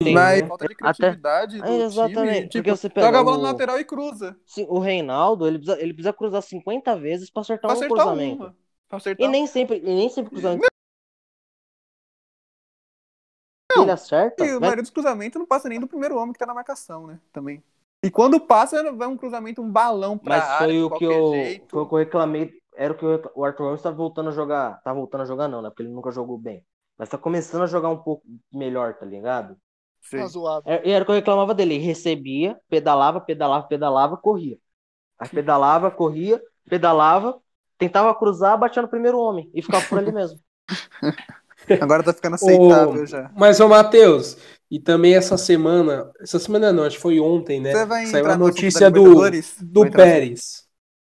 Tem, Mas né? falta de Até- criatividade do É, exatamente, time. Tipo, você pega joga a bola o- na lateral e cruza. Sim, o Reinaldo, ele precisa, ele precisa cruzar 50 vezes pra acertar Pra um acertar cruzamento. uma. Pra acertar E nem sempre, e nem sempre cruzamento. Não, ele acerta. E o vai- maioria dos cruzamentos não passa nem do primeiro homem que tá na marcação, né? Também. E quando passa, vai um cruzamento, um balão pra Mas área foi o que eu, jeito. foi o que eu reclamei. Era o que eu, o Arthur Ramos tá voltando a jogar. Tá voltando a jogar, não, né? Porque ele nunca jogou bem. Mas tá começando a jogar um pouco melhor, tá ligado? Sim. Razoável. É- E era o que eu reclamava dele. Ele recebia, pedalava, pedalava, pedalava, corria. Aí pedalava, corria, pedalava, tentava cruzar, batia no primeiro homem. E ficava por ali [LAUGHS] mesmo. Agora tá ficando aceitável Ô, já. Mas, ô Matheus, e também essa semana, essa semana não, acho que foi ontem, né? Você vai Saiu a no notícia da do, do no- Pérez.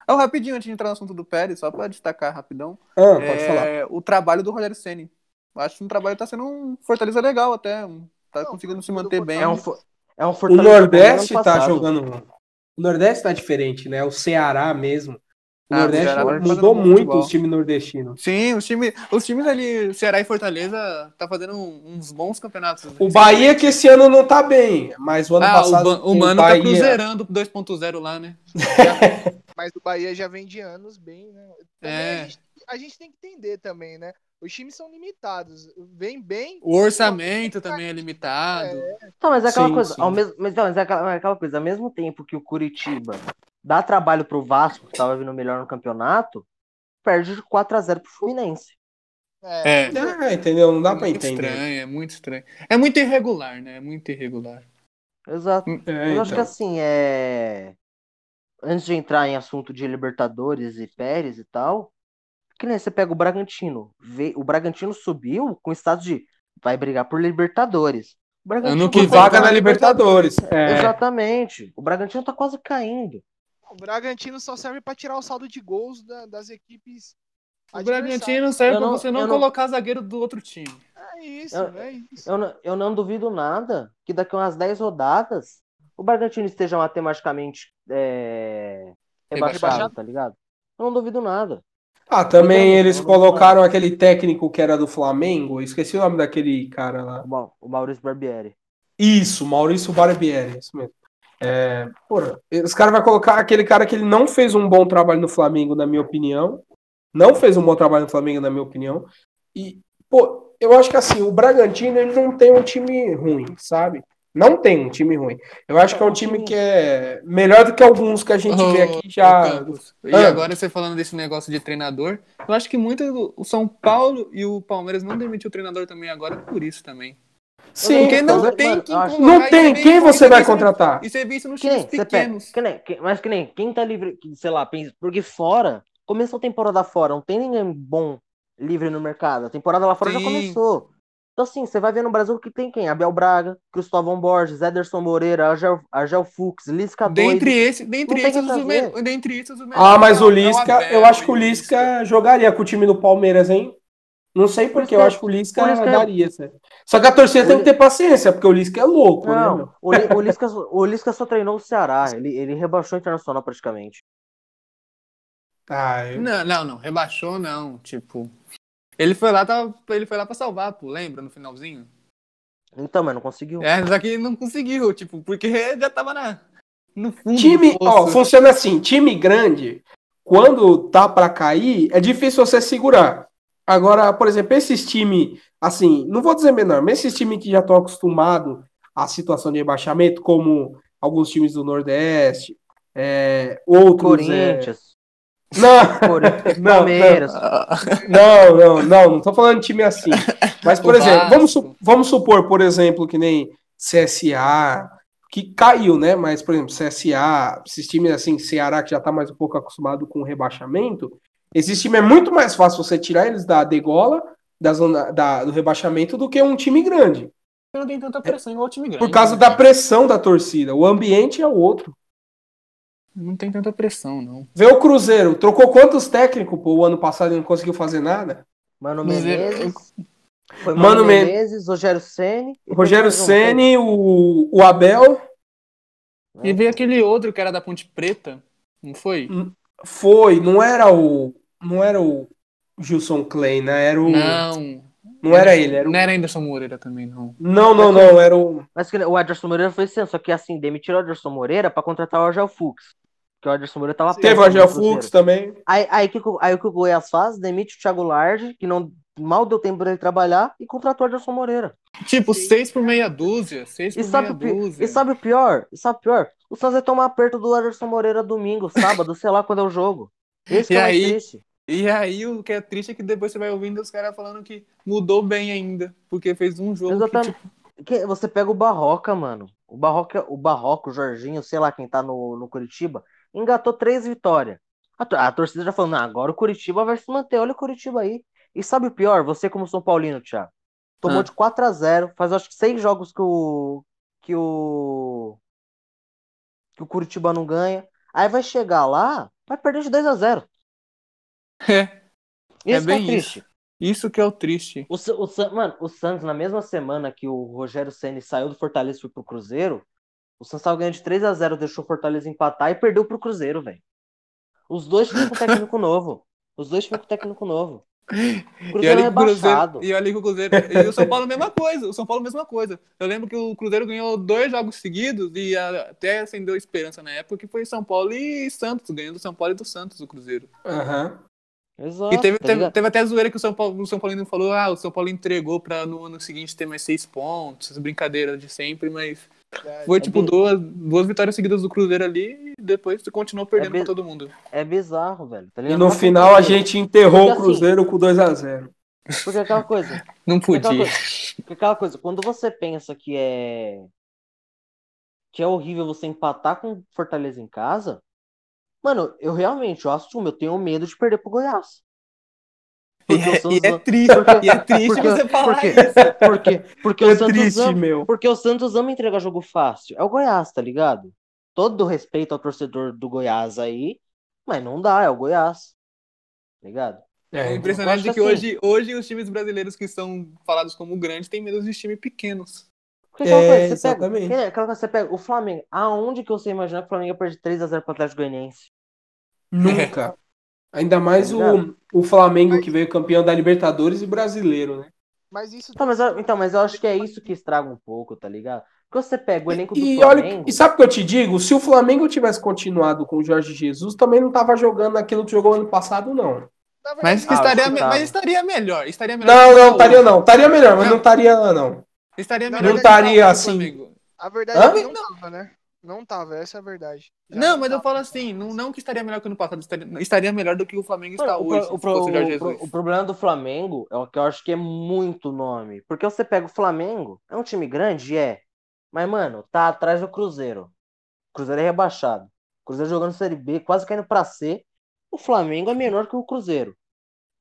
Ah, rapidinho, antes de entrar no assunto do Pérez, só pra destacar rapidão. Ah, pode é, falar. O trabalho do Rogério Ceni. Acho que um trabalho tá sendo um Fortaleza legal até. um- Tá Não, conseguindo se manter bem. É um, é um O Nordeste tá jogando. O Nordeste tá diferente, né? O Ceará mesmo. O Ah, o Nordeste Ceará tá mudou muito os times nordestinos. Sim, os times, os times ali, Ceará e Fortaleza, tá fazendo uns bons campeonatos. né? O Bahia que esse ano não tá bem, mas o ano ah, passado o, Ba- o Mano Bahia... tá cruzeirando 2.0 lá, né? [LAUGHS] Mas o Bahia já vem de anos bem, né? Também É. a, gente, a gente tem que entender também, né? Os times são limitados. Vem bem. O orçamento também é limitado. Tá, mas é aquela Sim, coisa, sim. ao mesmo, mas, não, mas é aquela, é aquela coisa, ao mesmo tempo que o Curitiba dá trabalho pro Vasco, que tava vindo melhor no campeonato, perde de 4x0 pro Fluminense. É. É. Ah, entendeu? Não dá é pra muito entender. estranho, é muito estranho. É muito irregular, né? É muito irregular. Exato. É, Eu acho que então. assim, é. Antes de entrar em assunto de Libertadores e Pérez e tal, que nem você pega o Bragantino. Vê, o Bragantino subiu com status de vai brigar por Libertadores. O Bragantino Ano que tá vem Vaga na Libertadores. É. Exatamente. O Bragantino tá quase caindo. O Bragantino só serve pra tirar o saldo de gols da- das equipes. O. Bragantino serve não- você não, não- colocar zagueiro do outro time. É isso, Eu- é isso. Eu não, eu não duvido nada que daqui a umas 10 rodadas o Bragantino esteja matematicamente é, rebaixado, Rebaixado? tá ligado? Eu não duvido nada. Ah, também eles colocaram aquele técnico que era do Flamengo, eu esqueci o nome daquele cara lá. O Ma- O Maurício Barbieri. Isso, Maurício Barbieri, isso mesmo. É, porra, os caras vão colocar aquele cara que ele não fez um bom trabalho no Flamengo, na minha opinião. Não fez um bom trabalho no Flamengo, na minha opinião. E, pô, eu acho que assim, o Bragantino ele não tem um time ruim, sabe? Não tem um time ruim. Eu acho que é um time que é melhor do que alguns que a gente vê aqui já. Campos, E Ah. agora você falando desse negócio de treinador, eu acho que muito o São Paulo e o Palmeiras não demitiu o treinador também agora por isso também. Sim, Porque não Mano, tem quem não e tem. Quem você e vai contratar? Isso é visto nos Que times nem, você pega, pequenos. que nem, que- mas que nem, quem tá livre, que, sei lá, pensa, porque fora, começou a temporada fora, não tem ninguém bom livre no mercado. A temporada lá fora já Sim. começou. Então, assim, você vai ver no Brasil que tem quem? Abel Braga, Cristóvão Borges, Ederson Moreira, Argel, Argel Fux, Lisca Dentre doido. esse, dentre esses, os me- dentre esses, os Ah, mas o melhores é Lisca, Abel eu acho que o Lisca jogaria com o time do Palmeiras, hein? Não sei Por porque, eu que- acho que o Lisca que- daria. certo? Só que a torcida O tem que ter paciência, porque o Lisca é louco, né? Não, o, Li- o, Lisca, o Lisca só treinou o Ceará, ele, ele rebaixou o Internacional praticamente. Ah, eu- Não, não, não, rebaixou não, tipo. Ele foi lá, tava, ele foi lá pra salvar, pô, lembra no finalzinho? Então, mas não conseguiu. É, só que não conseguiu, tipo, porque [LAUGHS] já tava na no fundo. Time, do ó, funciona assim, time grande, quando tá pra cair, é difícil você segurar. Agora, por exemplo, esses times, assim, não vou dizer menor, mas esses times que já estão acostumados à situação de rebaixamento, como alguns times do Nordeste, é, outros. é, Corinthians, Não, Corinthians, [LAUGHS] não, Palmeiras. Não, não, não, não tô falando de time assim. Mas, por O exemplo, vamos, vamos supor, por exemplo, que nem CSA, que caiu, né? Mas, por exemplo, CSA, esses times assim, Ceará, que já tá mais um pouco acostumado com o rebaixamento, esse time é muito mais fácil você tirar eles da degola, da zona da- do rebaixamento, do que um time grande. Não tem tanta pressão igual o time grande. Por causa né? da pressão da torcida. O ambiente é o outro. Não tem tanta pressão, não. Vê o Cruzeiro, trocou quantos técnicos pô, o ano passado e não conseguiu fazer nada? Mano Menezes. Foi Mano Mano Men- Menezes, Rogério Ceni. Rogério Ceni, o, o Abel. E veio aquele outro que era da Ponte Preta, não foi? Foi, não era o. Não era o Gilson Clay, né? Era o. Não, Não. era ele, era o. Não era Anderson Moreira também, não. Não, não, não, era o. Mas o Ederson Moreira foi ano, só que assim, demitiram o Ederson Moreira pra contratar o Argel Fux. Porque o Ederson Moreira tava Teve o Argel. Fux também. Aí, aí, que, aí o que o Goiás faz? Demite o Thiago Large, que não mal deu tempo dele trabalhar, e contratou o Ederson Moreira. Tipo, seis por meia dúzia. Seis E por sabe, meia dúzia. e sabe o pior? E sabe o pior? O Santos vai tomar aperto do Ederson Moreira domingo, sábado, [LAUGHS] sei lá quando é o jogo. Esse que E é aí? triste. E aí, o que é triste é que depois você vai ouvindo os caras falando que mudou bem ainda. Porque fez um jogo que, Exatamente. tipo, Que você pega o Barroca, mano. O Barroca, o Barroca, o Jorginho, sei lá quem tá no, no Curitiba, engatou três vitórias. A, a torcida já falou, não, agora o Curitiba vai se manter, olha o Curitiba aí. E sabe o pior? Você como São Paulino, Thiago, tomou Ah. de 4 a 0 faz acho que seis jogos que o que o que o Curitiba não ganha. Aí vai chegar lá, vai perder de 2 a 0 É, Isso que é bem triste. isso que é o triste. O, o, mano, o Santos, na mesma semana que o Rogério Ceni saiu do Fortaleza e foi pro Cruzeiro, o Santos tava ganhando de 3 a 0 deixou o Fortaleza empatar e perdeu pro Cruzeiro, velho. Os dois times com técnico novo. Os dois times com técnico novo. [LAUGHS] O E Cruzeiro que o rebaixado. Cruzeiro, e olha que o Cruzeiro. E o São Paulo, mesma coisa. O São Paulo, mesma coisa. Eu lembro que o Cruzeiro ganhou dois jogos seguidos e até acendeu esperança na época, que foi São Paulo e Santos, ganhando do São Paulo e do Santos, o Cruzeiro. Aham. Exato. E teve, tá teve, teve até a zoeira que o São Paulo, o São Paulino falou: ah, o São Paulo entregou pra no ano seguinte ter mais seis pontos, essas brincadeiras de sempre, mas foi tipo bi- duas, duas vitórias seguidas do Cruzeiro ali e depois continuou perdendo bi- pra todo mundo. É bizarro, velho. tá E no final a gente enterrou Porque o assim- Cruzeiro com 2x0. Porque é aquela coisa. [LAUGHS] Não Aquela podia. coisa, porque aquela coisa, quando você pensa que é que é horrível você empatar com Fortaleza em casa, mano, eu realmente, eu assumo, eu tenho medo de perder pro Goiás. E Porque o é, Santos e é triste, porque- e é triste porque- [LAUGHS] você falar porque- isso. Porque, porque, É o Santos triste, ama, meu. porque o Santos ama entregar jogo fácil. É o Goiás, tá ligado? Todo respeito ao torcedor do Goiás aí, mas não dá, é o Goiás. Tá ligado? É É, impressionante que assim- hoje, hoje os times brasileiros que são falados como grandes têm medo de times pequenos. Porque aquela É, coisa, você exatamente. pega, aquela coisa, você pega o Flamengo. Aonde que você imaginar que o Flamengo ia perder 3x0 pro Atlético Goianiense? [LAUGHS] nunca. Ainda mais Tá o, o Flamengo que veio campeão da Libertadores e brasileiro, né? Mas isso Então mas, eu, então, mas eu acho que é isso que estraga um pouco, tá ligado? Porque você pega o elenco do E olha, Flamengo. e sabe o que eu te digo? Se o Flamengo tivesse continuado com o Jorge Jesus, também não tava jogando aquilo que jogou ano passado, não. Mas, Ah, estaria, mas estaria melhor. Estaria melhor Não, não, estaria não. Estaria melhor, mas Não. não estaria, não. Estaria Não melhor. que estaria assim. Flamengo. a verdade Hã? é que não tava, né? Não tava, essa é a verdade. Já Não, mas eu tava. falo assim, não, não que estaria melhor que no passado, estaria, estaria melhor do que o Flamengo está o, hoje, o, o o pro- Jesus. o problema do Flamengo é o que eu acho que é muito nome. Porque você pega o Flamengo, é um time grande? É. Mas, mano, tá atrás do Cruzeiro. O Cruzeiro é rebaixado. O Cruzeiro jogando Série B, quase caindo pra C. O Flamengo é menor que o Cruzeiro.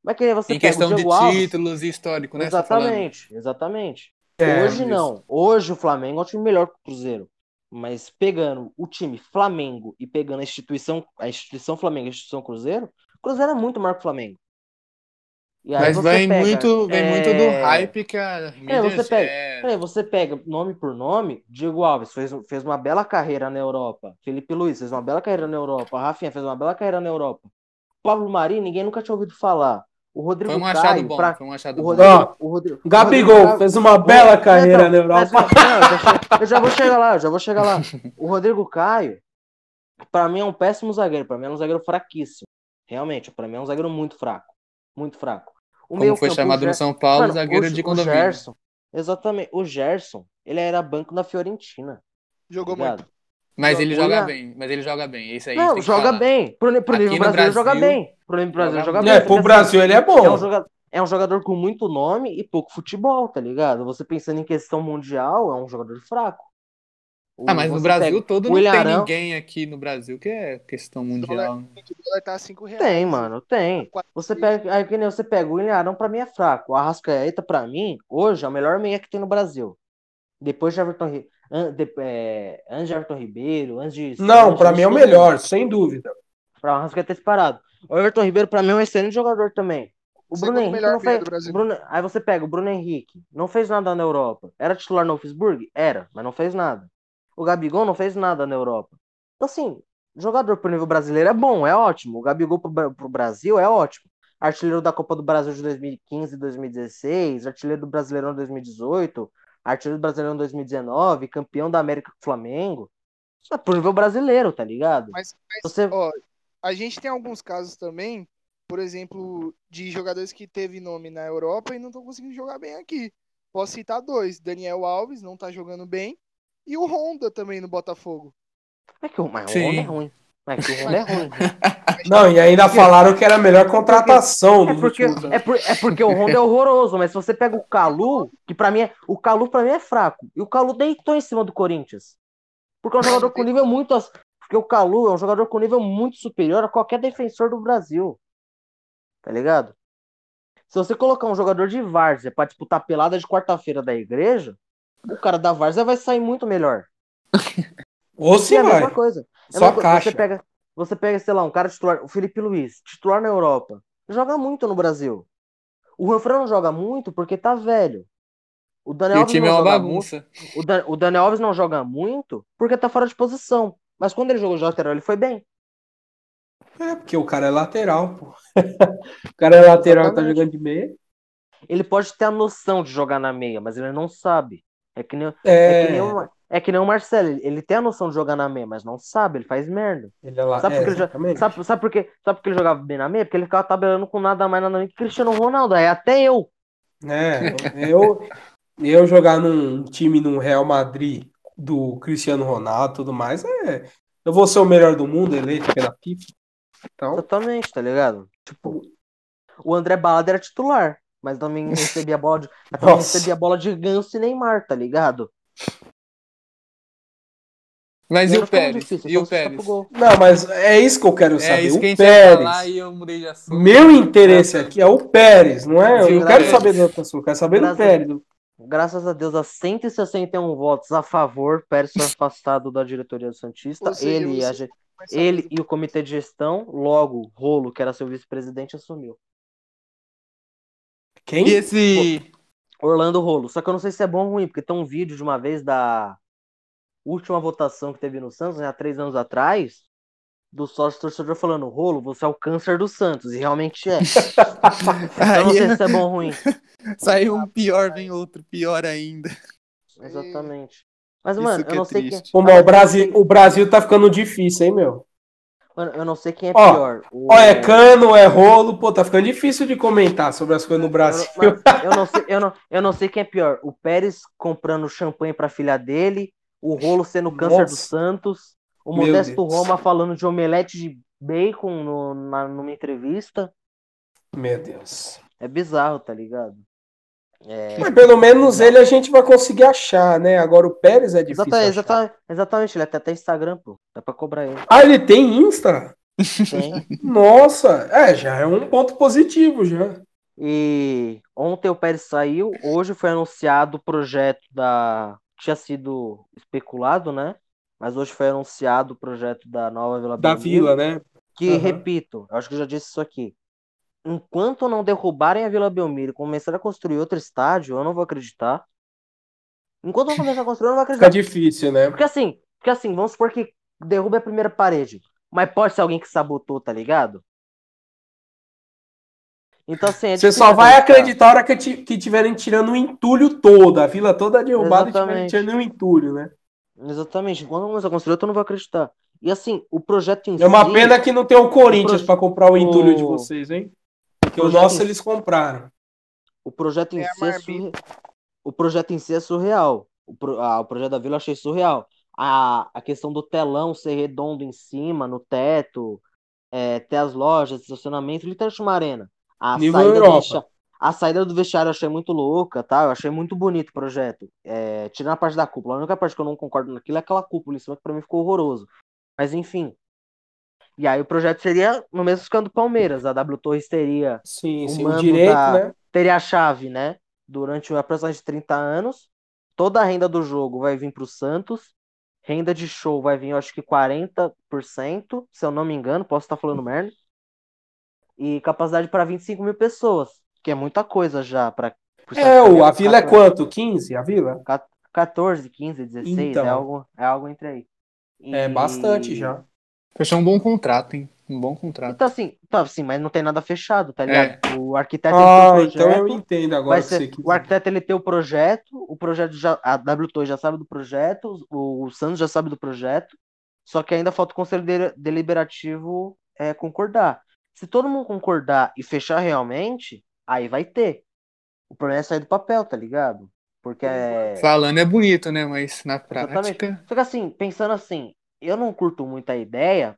Mas que você Em pega questão o de Alves, títulos e histórico, né? tá? Exatamente, exatamente. É, Hoje não. Hoje o Flamengo é um time melhor que o Cruzeiro. Mas pegando o time Flamengo e pegando a instituição, a instituição Flamengo a instituição Cruzeiro, o Cruzeiro é muito maior que o Flamengo. Mas você vem, pega, muito, vem é, muito do hype que a mídia você pega- gera. é, você pega nome por nome, Diego Alves fez, fez uma bela carreira na Europa. Felipe Luiz fez uma bela carreira na Europa. Rafinha fez uma bela carreira na Europa. Pablo Mari, ninguém nunca tinha ouvido falar. O Rodrigo Foi um achado Caio, bom, pra- foi um achado o bom. Rodrigo, Ó, o Rodrigo, o Gabigol Rodrigo fez uma bela carreira na Europa. mas, não, eu, já vou chegar lá, eu já vou chegar lá. O Rodrigo Caio, pra mim é um péssimo zagueiro, pra mim é um zagueiro fraquíssimo. Realmente, pra mim é um zagueiro muito fraco, muito fraco. O Como foi meio-campo, chamado o no São Paulo, Mano, zagueiro o, de o condomínio. Gerson, exatamente, o Gerson, ele era banco da Fiorentina. Jogou ligado? muito. Mas ele Olha- joga bem, mas ele joga bem. Isso aí tem Não, joga falar. bem. Pro, pro nível brasileiro joga Brasil, bem. Pro nível brasileiro joga joga bem. bem. É, pro assim, Brasil ele é é um, bom. jogador, é um jogador com muito nome e pouco futebol, tá ligado? Você pensando em questão mundial, é um jogador fraco. O- Ah, mas no Brasil pega todo o não tem Ilharão- ninguém aqui no Brasil que é questão mundial. né? Tá 5 reais. Tem, mano, tem. Quatro Você pega, aí que nem você pega, o Ilharão pra mim é fraco. O Arrascaeta pra mim, hoje, é o melhor meia que tem no Brasil. Depois de Everton, Ri- an- de, é, antes de Everton Ribeiro, antes de Não, de mim é o melhor, sem dúvida. Pra Arrascaeta disparado. O Everton Ribeiro pra mim é um excelente jogador também. O Segundo Bruno Henrique melhor não fez. Bruno- Aí você pega o Bruno Henrique, não fez nada na Europa. Era titular no Wolfsburg? Era, mas não fez nada. O Gabigol não fez nada na Europa. Então, assim, jogador pro nível brasileiro é bom, é ótimo. O Gabigol pro, pro Brasil é ótimo. Artilheiro da Copa do Brasil de 2015 e 2016, artilheiro do Brasileirão 2018, artilheiro do Brasileirão 2019, campeão da América com o Flamengo. Isso é pro nível brasileiro, tá ligado? Mas, mas, Você- ó, a gente tem alguns casos também, por exemplo, de jogadores que teve nome na Europa e não estão conseguindo jogar bem aqui. Posso citar dois: Daniel Alves não tá jogando bem e o Honda também no Botafogo. É que o, mas o. Honda é ruim. Mas é que o Honda é [LAUGHS] ruim. Não, e ainda falaram que era a melhor contratação É porque, é, por- é porque o Honda é horroroso, mas se você pega o Calu, que pra mim é. O Calu pra mim é fraco. E o Calu deitou em cima do Corinthians. Porque é um jogador com nível muito. Porque o Calu é um jogador com nível muito superior a qualquer defensor do Brasil. Tá ligado? Se você colocar um jogador de Várzea pra disputar a pelada de quarta-feira da igreja, o cara da Várzea vai sair muito melhor. Ou se é a mesma vai. coisa. É Só coisa. caixa. Você pega, você pega, sei lá, um cara titular, o Felipe Luiz, titular na Europa, joga muito no Brasil. O Juanfran não joga muito porque tá velho. O Daniel E o Alves time é não uma joga bagunça. muito. O, Dan- o Daniel Alves não joga muito porque tá fora de posição. Mas quando ele jogou de lateral, ele foi bem. É, porque o cara é lateral, pô. [LAUGHS] o cara é lateral e tá jogando de meia. Ele pode ter a noção de jogar na meia, mas ele não sabe. É que nem, é que nem, É, o, é que nem o Marcelo. Ele, tem a noção de jogar na meia, mas não sabe, ele faz merda. ele é lá. Sabe é, por que ele. Sabe, sabe, por quê? sabe por que ele jogava bem na meia? Porque ele ficava tabelando com nada mais nada menos que Cristiano Ronaldo. Aí até eu. É, eu, eu jogar num time num Real Madrid do Cristiano Ronaldo e tudo mais, é. Eu vou ser o melhor do mundo eleito pela FIFA. Então, Exatamente, tá ligado? Tipo, o André Balada era titular, mas também [LAUGHS] recebia bola de, também recebia bola de Ganso e Neymar, tá ligado? Mas e o Pérez? difícil, E o Pérez? não, mas é isso que eu quero É saber. isso que a o Pérez. falar e eu mudei de assunto. Meu interesse aqui é o Pérez, não é? Eu não o quero Pérez. saber do outro eu quero saber do Graças- Pérez. Graças a Deus, a 161 votos a favor, Pérez foi [LAUGHS] afastado da diretoria do Santista. Seja, ele, e a ele do- e o comitê de gestão, logo, Rolo, que era seu vice-presidente, assumiu. Quem? E esse. Orlando Rolo. Só que eu não sei se é bom ou ruim, porque tem um vídeo de uma vez da última votação que teve no Santos, né, há três anos atrás, do sócio torcedor falando, rolo, você é o câncer do Santos, e realmente é. eu não sei se é bom ou ruim. [LAUGHS] saiu um pior, vem outro pior ainda. Exatamente. Mas, Isso mano, que eu é não sei triste. quem. Pô, mas o eu Brasil, o Brasil tá ficando difícil, hein, meu? Mano, eu não sei quem é Ó, pior. O- Ó, é cano, é rolo, pô, tá ficando difícil de comentar sobre as coisas no Eu, Brasil. não- mas eu não [LAUGHS] sei, eu não, eu não sei quem é pior. O Pérez comprando champanhe pra filha dele, o rolo sendo câncer do Nossa. Santos, o Meu Modesto Deus. Roma falando de omelete de bacon no, na, numa entrevista. Meu Deus. É bizarro, tá ligado? É, Mas pelo menos ele a gente vai conseguir achar, né? Agora o Pérez é difícil. exata- achar. exata- exatamente, ele tem até Instagram, pô. Dá pra cobrar ele. Ah, ele tem Insta? Tem. [LAUGHS] Nossa, é, já é um ponto positivo já. E ontem o Pérez saiu, hoje foi anunciado o projeto da. Tinha sido especulado, né? Mas hoje foi anunciado o projeto da nova Vila Da Belmiro, Vila, né? Que, Aham. repito, eu acho que eu já disse isso aqui. Enquanto não derrubarem a Vila Belmiro e começarem a construir outro estádio, eu não vou acreditar. Enquanto não começar a construir, eu não vou Fica acreditar. difícil, né? Porque assim, porque assim, vamos supor que derruba a primeira parede. Mas pode ser alguém que sabotou, tá ligado? Então, assim, é Você difícil só vai acreditar a hora que, que tiverem tirando o entulho todo, a vila toda derrubada e tiverem Exatamente. tirando o entulho, né? Exatamente. Quando começar a construir, eu não vou acreditar. E assim, o projeto em É uma si, pena que não tem o Corinthians pro- pra comprar o entulho de o- vocês, hein? Porque o projeto nosso em- eles compraram. o projeto em É si é surre- o projeto em si é surreal. O, pro- ah, o projeto da Vila eu achei surreal. A, a questão do telão ser redondo em cima, no teto, é, ter as lojas, estacionamento, literalmente uma arena. A Nível saída, do Europa. vesti- a saída do vestiário eu achei muito louca, tá? Eu achei muito bonito o projeto. É, tirando a parte da cúpula. A única parte que eu não concordo naquilo é aquela cúpula em cima, que pra mim ficou horroroso. Mas enfim. E aí o projeto seria no mesmo escândalo do Palmeiras. A W Torres teria Sim, O sim, o direito, da- né? teria a chave, né? Durante aproximadamente 30 anos. Toda a renda do jogo vai vir para o Santos. Renda de show vai vir, eu acho que 40%, se eu não me engano, posso estar falando merda. E capacidade para 25 mil pessoas, que é muita coisa já para É, o, a vila é quanto? 15? A vila? 14, 15, 16, Então. é, algo, é algo entre aí. É E- bastante já. Fechou um bom contrato, hein? Um bom contrato. Então, assim, tá, assim, mas não tem nada fechado, tá ligado? O arquiteto Ah, tem então eu projeto, entendo agora vai o que você ser, quis o arquiteto ele tem o projeto, o projeto já, a W2 já sabe do projeto, o, o Santos já sabe do projeto, só que ainda falta o conselho de- deliberativo é, concordar. Se todo mundo concordar e fechar realmente, aí vai ter. O problema é sair do papel, tá ligado? Porque é. Falando é bonito, né? Mas na Exatamente. prática. Só que assim, pensando assim, eu não curto muito a ideia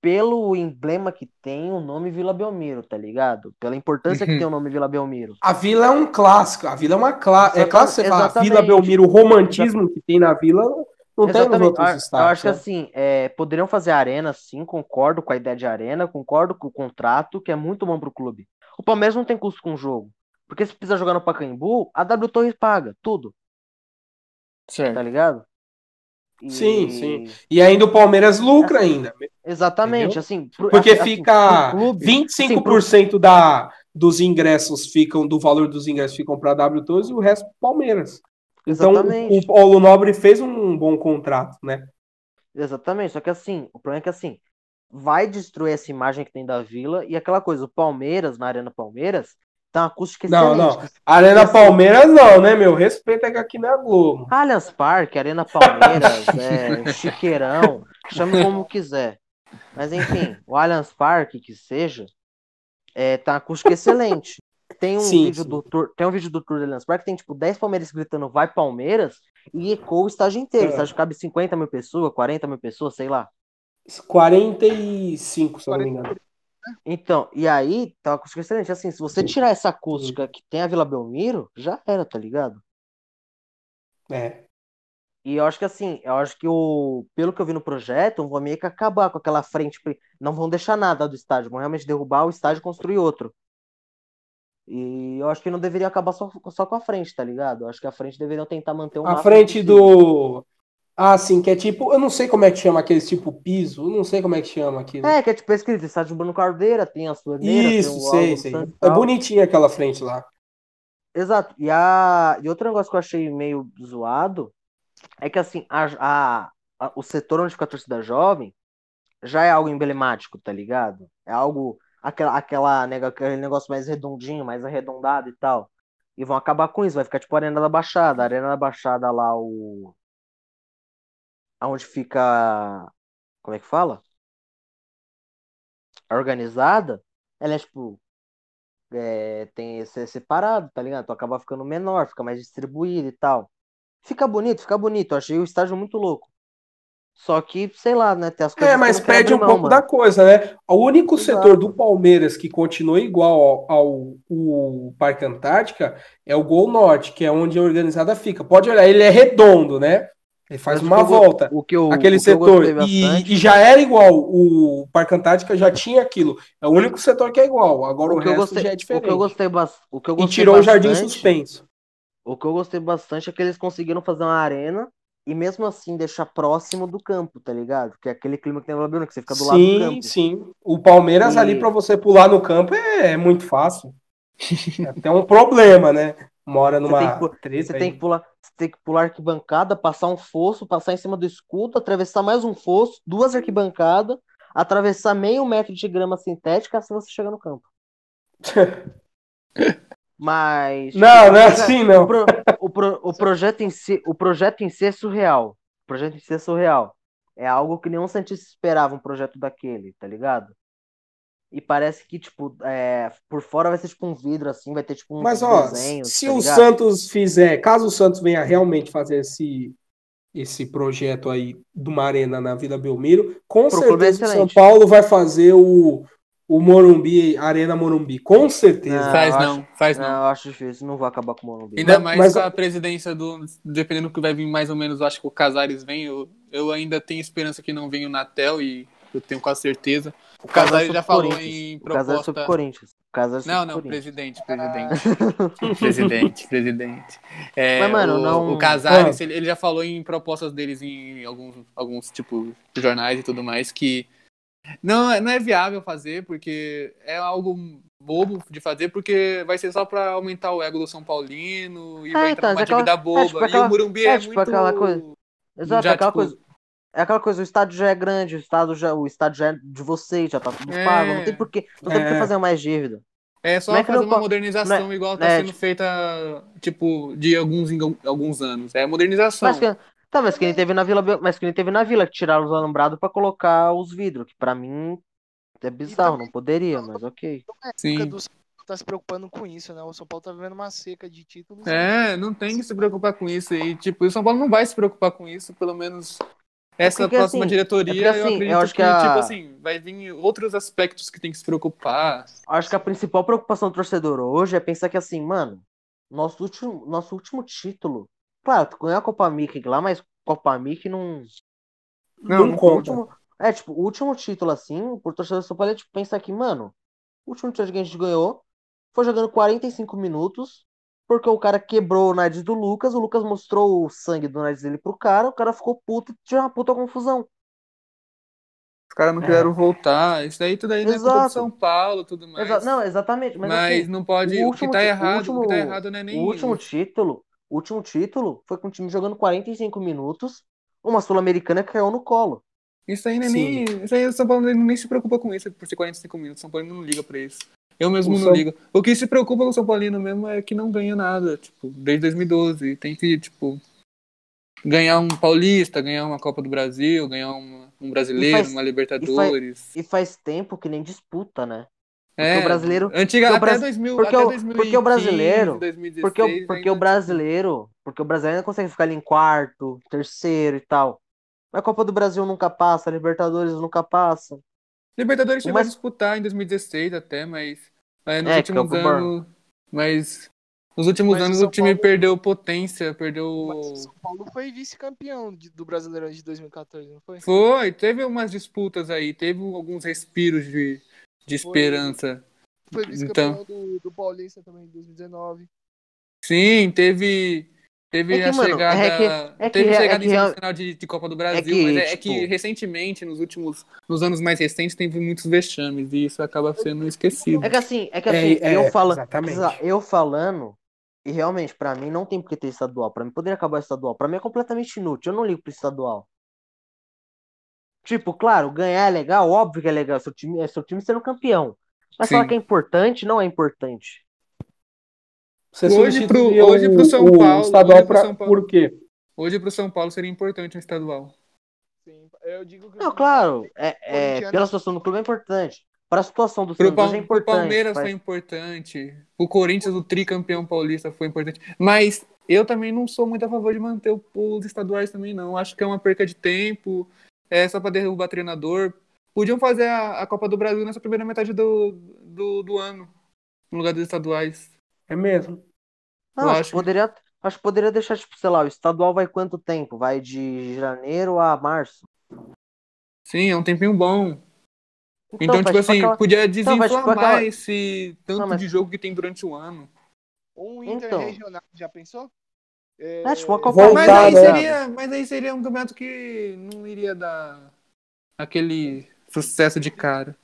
pelo emblema que tem o nome Vila Belmiro, tá ligado? Pela importância que Uhum. tem o nome Vila Belmiro. A vila é um clássico, a vila é uma clássica. É Exata- clássico você falar exatamente. Vila Belmiro, o romantismo que tem na vila não tem Exatamente. outros Eu- Eu estados. acho que né? assim, é, poderiam fazer arena, sim, concordo com a ideia de arena, concordo com o contrato, que é muito bom pro clube. O Palmeiras não tem custo com o jogo. Porque se precisar jogar no Pacaembu, a W Torres paga tudo, tá Certo. ligado? E- Sim, sim. E ainda o Palmeiras lucra ainda. Exatamente, Entendeu? assim, pro- Porque assim, fica pro clube, 25% da, dos ingressos ficam, do valor dos ingressos ficam para a W12 e o resto pro Palmeiras. Então Exatamente. o, o Paulo Nobre fez um bom contrato, né? Exatamente, só que assim, o problema é que assim, vai destruir essa imagem que tem da Vila e aquela coisa, o Palmeiras, na Arena Palmeiras, tá uma acústica Não, excelente. não. Arena assim- Palmeiras não, né, meu? Respeita que aqui não é Globo. Allianz Parque, Arena Palmeiras, [LAUGHS] é, Chiqueirão, chame como quiser. Mas enfim, o Allianz Parque, que seja, é, tá uma acústica excelente. Tem um, Sim, vídeo sim. Do tour, tem um vídeo do Tour do Allianz Parque, tem tipo 10 palmeiras gritando vai Palmeiras e ecoa o estádio inteiro. O É. estádio cabe 50 mil pessoas, 40 mil pessoas, sei lá. 45, se eu não me engano. Então, e aí, tá uma acústica excelente. Assim, se você tirar essa acústica que tem a Vila Belmiro, já era, tá ligado? É. E eu acho que assim, eu acho que o, pelo que eu vi no projeto, vão meio que acabar com aquela frente, pri- não vão deixar nada do estádio, vão realmente derrubar o estádio e construir outro. E eu acho que não deveria acabar só, só com a frente, tá ligado? Eu acho que a frente deveriam tentar manter o A frente possível. do. Ah, sim, que é tipo. Eu não sei como é que chama aquele tipo piso. Eu não sei como é que chama aquilo. É, que é tipo escrito, estádio Bruno Cardeira, tem as torneiras, Isso, tem sei, sei. É bonitinha aquela frente lá. Exato. E, a... e outro negócio que eu achei meio zoado é que assim, a, a- a- o setor onde fica a torcida jovem já é algo emblemático, tá ligado? É algo, aquela, aquela, nega- aquele negócio mais redondinho, mais arredondado e tal. E vão acabar com isso, vai ficar tipo a Arena da Baixada. A Arena da Baixada lá, o. Aonde fica. Como é que fala? A organizada, ela é tipo. é, tem esse separado, tá ligado? Então acaba ficando menor, fica mais distribuído e tal. Fica bonito, fica bonito. Eu achei o estádio muito louco. Só que, sei lá, né? Tem as coisas É, mas eu perde um pouco mão, da mano. coisa, né? O único Exato. setor do Palmeiras que continua igual ao, ao, o Parque Antártica é o Gol Norte, que é onde a organizada fica. Pode olhar, ele é redondo, né? Ele faz Mas o uma que eu volta. O que eu, aquele o que eu setor. gostei E, bastante- e já era igual. O Parque Antártica já tinha aquilo. É o único setor que é igual. Agora o, o que eu resto gostei, já é o diferente. que eu gostei, o que eu E gostei tirou o Jardim bastante- Suspenso. O que eu gostei bastante é que eles conseguiram fazer uma arena e mesmo assim deixar próximo do campo, tá ligado? Que é aquele clima que tem no Labirinto, que você fica do lado do Sim, campo. sim. O Palmeiras E- ali para você pular no campo é, é muito fácil. [LAUGHS] É até um problema, né? Mora Você numa tem que treta Você aí. tem que pular, você tem que pular arquibancada, passar um fosso, passar em cima do escudo, atravessar mais um fosso, duas arquibancadas, atravessar meio metro de grama sintética assim você chega no campo. [LAUGHS] Mas Não, não é assim, não. O, pro- [LAUGHS] pro- o projeto em si, o projeto em si é surreal. O projeto em si é surreal. É algo que nenhum cientista esperava um projeto daquele, tá ligado? E parece que, tipo, é, por fora vai ser tipo um vidro assim, vai ter tipo um Mas, ó, desenho, se tá o? Santos fizer, caso o Santos venha realmente fazer esse, esse projeto aí de uma arena na Vila Belmiro, com Pro é certeza o São. Paulo vai fazer o, o Morumbi, Arena Morumbi, com certeza. Não, Faz não, faz Não, não. eu acho difícil, não vou acabar com o Morumbi. Ainda Mas- mais mas- com a presidência do. Dependendo do que vai vir mais ou menos, eu acho que o Casares vem. Eu, eu ainda tenho esperança que não venha o Natel e eu tenho quase certeza. O Casares já falou em O Casares é sobre proposta. Corinthians. O Casares Não, não, presidente, presidente. [LAUGHS] presidente, presidente. É, Mas, mano, o, não- o Casares, Ah. ele, ele já falou em propostas deles em alguns, alguns tipo, jornais e tudo mais que não, é- não é viável fazer, porque é algo bobo de fazer, porque vai ser só pra aumentar o ego do São Paulino e É, vai então, entrar numa é aquela- dívida boba. é, tipo, e aquela- o Murumbi é, é, tipo, muito... aquela coisa. Exato, Já, aquela tipo, coisa. É aquela coisa, o estádio já é grande, o estádio já, o estádio já é de vocês, já tá tudo É. pago, não tem porquê, não tem É. porquê fazer mais dívida. É só Não é fazer não uma modernização é- igual tá é, sendo tipo- feita, tipo, de alguns alguns anos. É modernização. Mas tá, mas que nem teve na Vila, mas que nem teve na Vila, que tiraram os alambrados pra colocar os vidros, que pra mim é bizarro, também- não poderia, mas ok. Sim. do São Paulo tá se preocupando com isso, né? O São Paulo tá vivendo uma seca de títulos. É, não tem que se preocupar com isso. E, tipo, o São Paulo não vai se preocupar com isso, pelo menos essa porque, próxima assim, diretoria, é porque, assim, eu acredito eu acho que, que a- tipo assim, vai vir outros aspectos que tem que se preocupar. Acho que a principal preocupação do torcedor hoje é pensar que assim, mano, nosso último, nosso último título, claro, tu ganhou a Copa Mickey lá, mas Copa Mickey não, Não, Não, conta. último, é, tipo, o último título, assim, por torcedor do São Paulo, é, tipo, pensar que, mano, o último título que a gente ganhou foi jogando 45 minutos, porque o cara quebrou o nariz do Lucas, o Lucas mostrou o sangue do nariz dele pro cara, o cara ficou puto e tinha uma puta confusão. Os caras não É. quiseram voltar. Isso daí tudo aí não é culpa do. São Paulo tudo mais. Exa- não, exatamente, mas, mas assim, não pode. o O, que último tá o errado, o que último- tá errado não é nem. o último título, o último título foi com o time jogando 45 minutos, uma Sul-Americana que caiu no colo. Isso aí não é nem. Isso aí o São Paulo nem se preocupa com isso por ser 45 minutos. O São Paulo não liga pra isso. Eu mesmo O não São- ligo. O que se preocupa com o São Paulino mesmo é que não ganha nada, tipo, desde 2012. Tem que, tipo, ganhar um paulista, ganhar uma Copa do Brasil, ganhar uma- um brasileiro, E faz- uma Libertadores. E faz tempo que nem disputa, né? É, o brasileiro- Antiga, porque o até, Bras- 2000, porque até o- 2015, porque o brasileiro- 2016, Porque, o- porque ainda, o brasileiro, porque o brasileiro ainda consegue ficar ali em quarto, terceiro e tal. Mas a Copa do Brasil nunca passa, a Libertadores nunca passa. Libertadores chegou Mas- a disputar em 2016 até, mas é, nos É, é o últimos anos. Mas nos últimos Mas o anos o time Paulo- perdeu potência, perdeu. Mas o São Paulo foi vice-campeão do Brasileirão de 2014, não foi? Foi, teve umas disputas aí, teve alguns respiros de, de Foi. esperança. Foi vice-campeão Então. do, do Paulista também em 2019. Sim, teve. Teve É que, a mano, chegada. é que- é que teve é chegada que em real- semifinal de, de Copa do Brasil, que, mas é, é tipo- que recentemente, nos últimos. Nos anos mais recentes, teve muitos vexames, e isso acaba sendo esquecido. É que assim, é que É, assim, é, eu falando, exatamente. eu falando, e realmente pra mim não tem por que ter estadual. Pra mim poderia acabar estadual. Pra mim é completamente inútil. Eu não ligo pro estadual. Tipo, claro, ganhar é legal, óbvio que é legal, seu time, é seu time sendo campeão. Mas Sim. falar que é importante, não é importante. Você Hoje pro- hoje pro São o Paulo, estadual hoje pro pra- São Paulo. por quê? Hoje pro São Paulo seria importante um estadual. Sim, eu digo que Não, claro, é, é, pela situação do clube é importante. Para a situação do Pro, Santos é pro importante. Palmeiras mas- foi importante. O Corinthians, o tricampeão paulista, foi importante. Mas eu também não sou muito a favor de manter o- os estaduais também, não. Acho que é uma perca de tempo. É só pra derrubar treinador. Podiam fazer a, a Copa do Brasil nessa primeira metade do, do, do ano. No lugar dos estaduais. É mesmo. Não, acho, acho que poderia, acho que poderia deixar, tipo, sei lá, o estadual vai quanto tempo? Vai de janeiro a março. Sim, é um tempinho bom. Então, faz tipo assim, aquela- podia vai, desinflar tipo, aquela- esse tanto Não, mas- de jogo que tem durante o ano. Um Então. interregional, já pensou? É, tipo, uma Copa Mas aí, né? seria, mas aí seria um campeonato que não iria dar aquele sucesso de cara.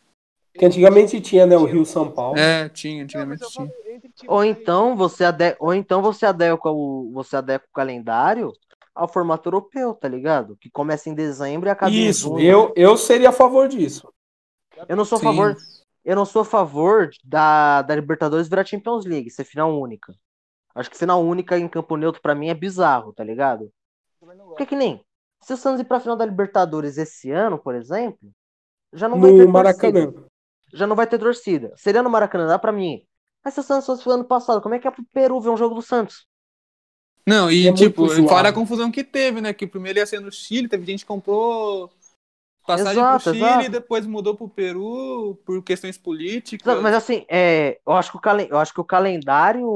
Que antigamente tinha, né? O Rio São Paulo. É, tinha, antigamente tinha. times Ou então você ade... ou então você adequa o você adequa o calendário ao formato europeu, tá ligado? Que começa em dezembro e acaba em Isso, junho. eu, eu seria a favor disso. Eu não sou a favor, eu não sou a favor da, da Libertadores virar Champions League, ser final única. Acho que final única em campo neutro pra mim é bizarro, tá ligado? Porque que nem se o Santos ir pra final da Libertadores esse ano, por exemplo, já não vai ter No torcida. Maracanã. Já não vai ter torcida. Seria no Maracanã, dá pra mim. Mas se o Santos fosse ano passado, como é que é pro Peru ver um jogo do Santos? Não, e É tipo, fora a confusão que teve, né? Que primeiro ia ser no Chile, teve gente que comprou passagem Exato, pro Chile, exato. depois mudou pro Peru por questões políticas. Sabe, Mas assim, é, eu, acho que o calen- eu acho que o calendário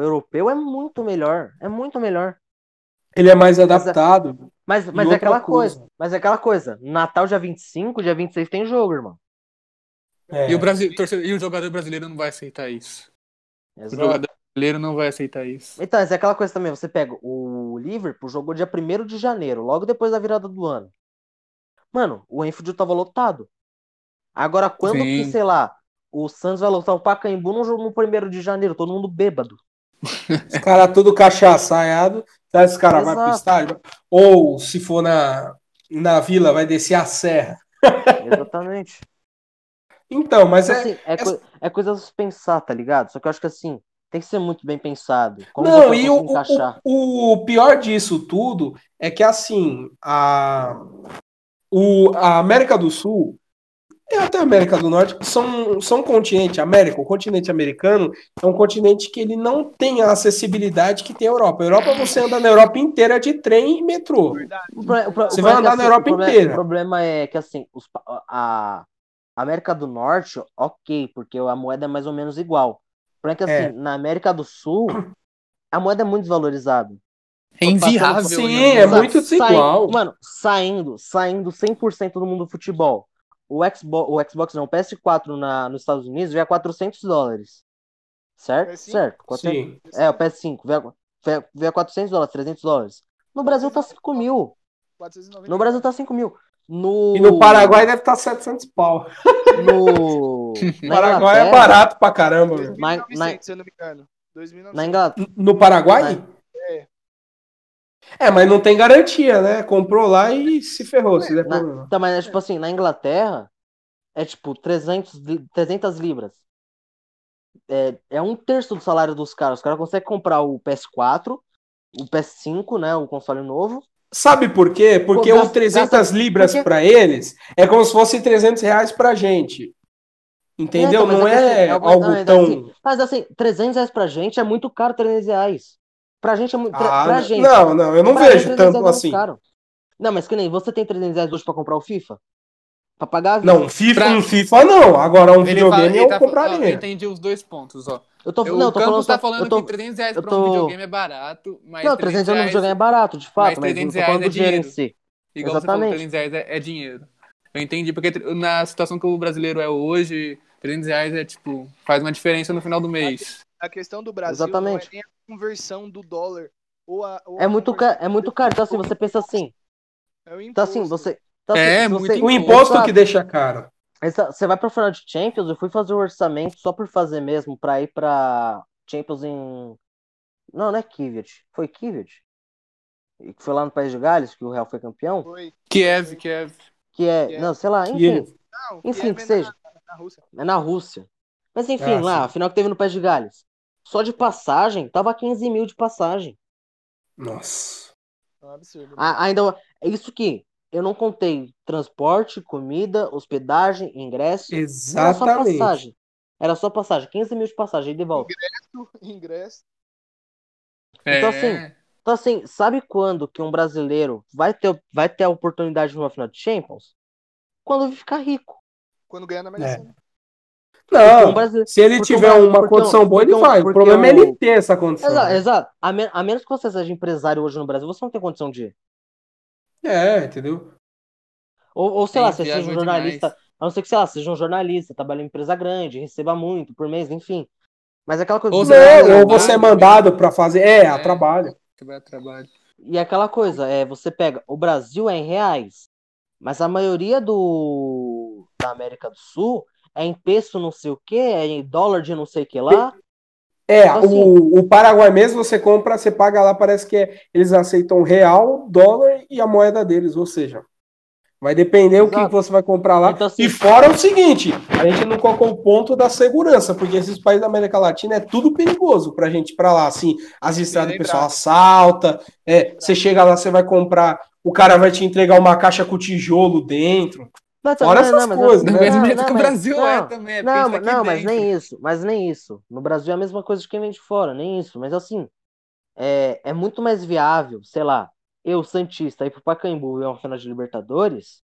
europeu é muito melhor. É muito melhor. Ele é mais adaptado. Mas, mas outra é aquela coisa. coisa. Mas é aquela coisa. Natal dia 25, dia 26 tem jogo, irmão. É. E, o Brasi- torcedor- e o jogador brasileiro não vai aceitar isso. O Exato. jogador brasileiro não vai aceitar isso. Então, mas é aquela coisa também. Você pega o Liverpool, jogou dia 1 de janeiro, logo depois da virada do ano. Mano, o Enfield tava lotado. Agora, quando que, Sim. sei lá, o Santos vai lotar o Pacaembu no jogo no 1 de janeiro, todo mundo bêbado. Os caras tudo cachaçaiado. Sabe, esse cara vai pro Exato. estádio? Ou, se for na, na vila, vai descer a serra. [LAUGHS] Exatamente. Então, mas Então, é. assim, é, coi- é coisa a se pensar, tá ligado? Só que eu acho que assim, tem que ser muito bem pensado. Como Não, e o, encaixar? o, o pior disso tudo é que, assim, a, o, a América do Sul e até a América do Norte são, são um continente, América, o continente americano é um continente que ele não tem a acessibilidade que tem a Europa. A Europa, você anda na Europa inteira de trem e metrô. O pro- o pro- Você vai problema é que, andar na Europa o problema- inteira. O problema é que assim, os a América do Norte, ok, porque a moeda é mais ou menos igual. O problema é que assim, É. na América do Sul, a moeda é muito desvalorizada. É inviável. Sim, né? é muito desigual. Mano, saindo, saindo 100% do mundo do futebol. O Xbox, o Xbox não, o PS4 na, nos Estados Unidos veio a 400 dólares. Certo? PS5? Certo. 400 Sim. É, o PS5 veio a, veio- veio a 400 dólares, 300 dólares. No Brasil tá 5 mil. 490. No Brasil tá 5 mil. No, E no Paraguai deve estar 700 pau. No, [LAUGHS] na Paraguai é barato pra caramba. velho. 2.900, na- se eu não me engano. 2.900. Na Inglaterra. No Paraguai? É. É, mas não tem garantia, né? Comprou lá e se ferrou. Se der problema. tá, mas é tipo assim, na Inglaterra é tipo 300, li- 300 libras. É, é um terço do salário dos caras. Os caras conseguem comprar o PS4, o PS5, né? O console novo. Sabe por quê? Porque Pô, o gasta- 300 gasta- libras porque- pra eles é como se fosse 300 reais pra gente. Entendeu? então, mas não é que, assim, é é o- algo não, é tão. assim, Mas assim, 300 reais pra gente é muito caro 300 reais. Pra gente é muito. pra- Ah, pra não, gente. não, não, eu não Pra vejo 300 tanto é assim. caro. Não, mas que nem você tem 300 reais hoje pra comprar o FIFA? Pra pagar a vida. Não, FIFA, Pra- um FIFA não. Agora um Ele videogame fala- eu tá fal- ó, eu compraria. entendi os dois pontos, ó. Eu tô, Eu- não, eu o tô Campos falando, tá falando eu tô, que 300 reais eu pra tô- um videogame é barato, mas Não, 300 reais no reais, videogame é barato, de fato, mas mas, eu 300 tô falando do reais é dinheiro em si. igual você falou, Exatamente. 300 reais é, é dinheiro. Eu entendi, porque na situação que o brasileiro é hoje, 300 reais é tipo, faz uma diferença no final do mês. A questão do Brasil Exatamente. não é nem a conversão do dólar. Ou a, ou É a muito, é muito caro. Então, assim, você pensa assim. É o imposto. Então, assim, você. Então, assim, É, se muito você, O imposto Exato. que deixa caro. essa- você vai pra final de Champions, eu fui fazer o orçamento só por fazer mesmo, pra ir pra Champions em. Não, não é Kvyat. Foi? E que foi lá no País de Gales, que o Real foi campeão. Foi. Kiev, Kiev. Que é, Kiev. não, sei lá, enfim, Kiev. Não, enfim, Kiev que é seja. Na, na Rússia. É na Rússia. Mas enfim, Ah, lá, sim. a final que teve no Pé de Gales. Só de passagem, tava 15 mil de passagem. Nossa. É um absurdo. A- ainda, é isso que eu não contei transporte, comida, hospedagem, ingresso. Era só Exatamente. passagem. Era só passagem, 15 mil de passagem, ida e volta. [LAUGHS] Ingresso. Então, É. assim, Então, assim, sabe quando que um brasileiro vai ter, vai ter a oportunidade de uma final de Champions? Quando ele ficar rico. Quando ganhar na Mega É. Um Não, brasileiro- se ele um tiver uma porque um- condição boa, ele um- vai. O problema é ele ter essa condição. Exato, exato. A, men- a menos que você seja empresário hoje no Brasil, você não tem condição de ir. É, entendeu? Ou, ou sei Tem lá, você seja um jornalista. demais. A não ser que, sei lá, seja um jornalista, trabalhe em empresa grande, receba muito por mês, enfim. Mas é aquela coisa. Ou Não, ou você é mandado pra fazer. É, a É. trabalho. Trabalho, trabalho. E aquela coisa, é, você pega, o Brasil é em reais, mas a maioria do da América do Sul é em peso não sei o que, é em dólar de não sei o que lá. É, Então, assim- o, o Paraguai mesmo você compra, você paga lá, parece que é- eles aceitam real, dólar e a moeda deles, ou seja, vai depender o que Exato. você vai comprar lá. Então, assim- E fora o seguinte, a gente não colocou o ponto da segurança, porque esses países da América Latina é tudo perigoso pra gente ir pra lá, assim, as estradas o pessoal assalta, é, você chega lá, você vai comprar, o cara vai te entregar uma caixa com tijolo dentro. Não, Fora essas mas- coisas, Do né? mesmo não, jeito não, que o mas- Brasil é não, também. É Não, não, mas nem isso, mas nem isso. No Brasil é a mesma coisa de quem vem de fora, nem isso. Mas assim, é, é muito mais viável, sei lá, eu, Santista, ir pro Pacaembu ver uma final de Libertadores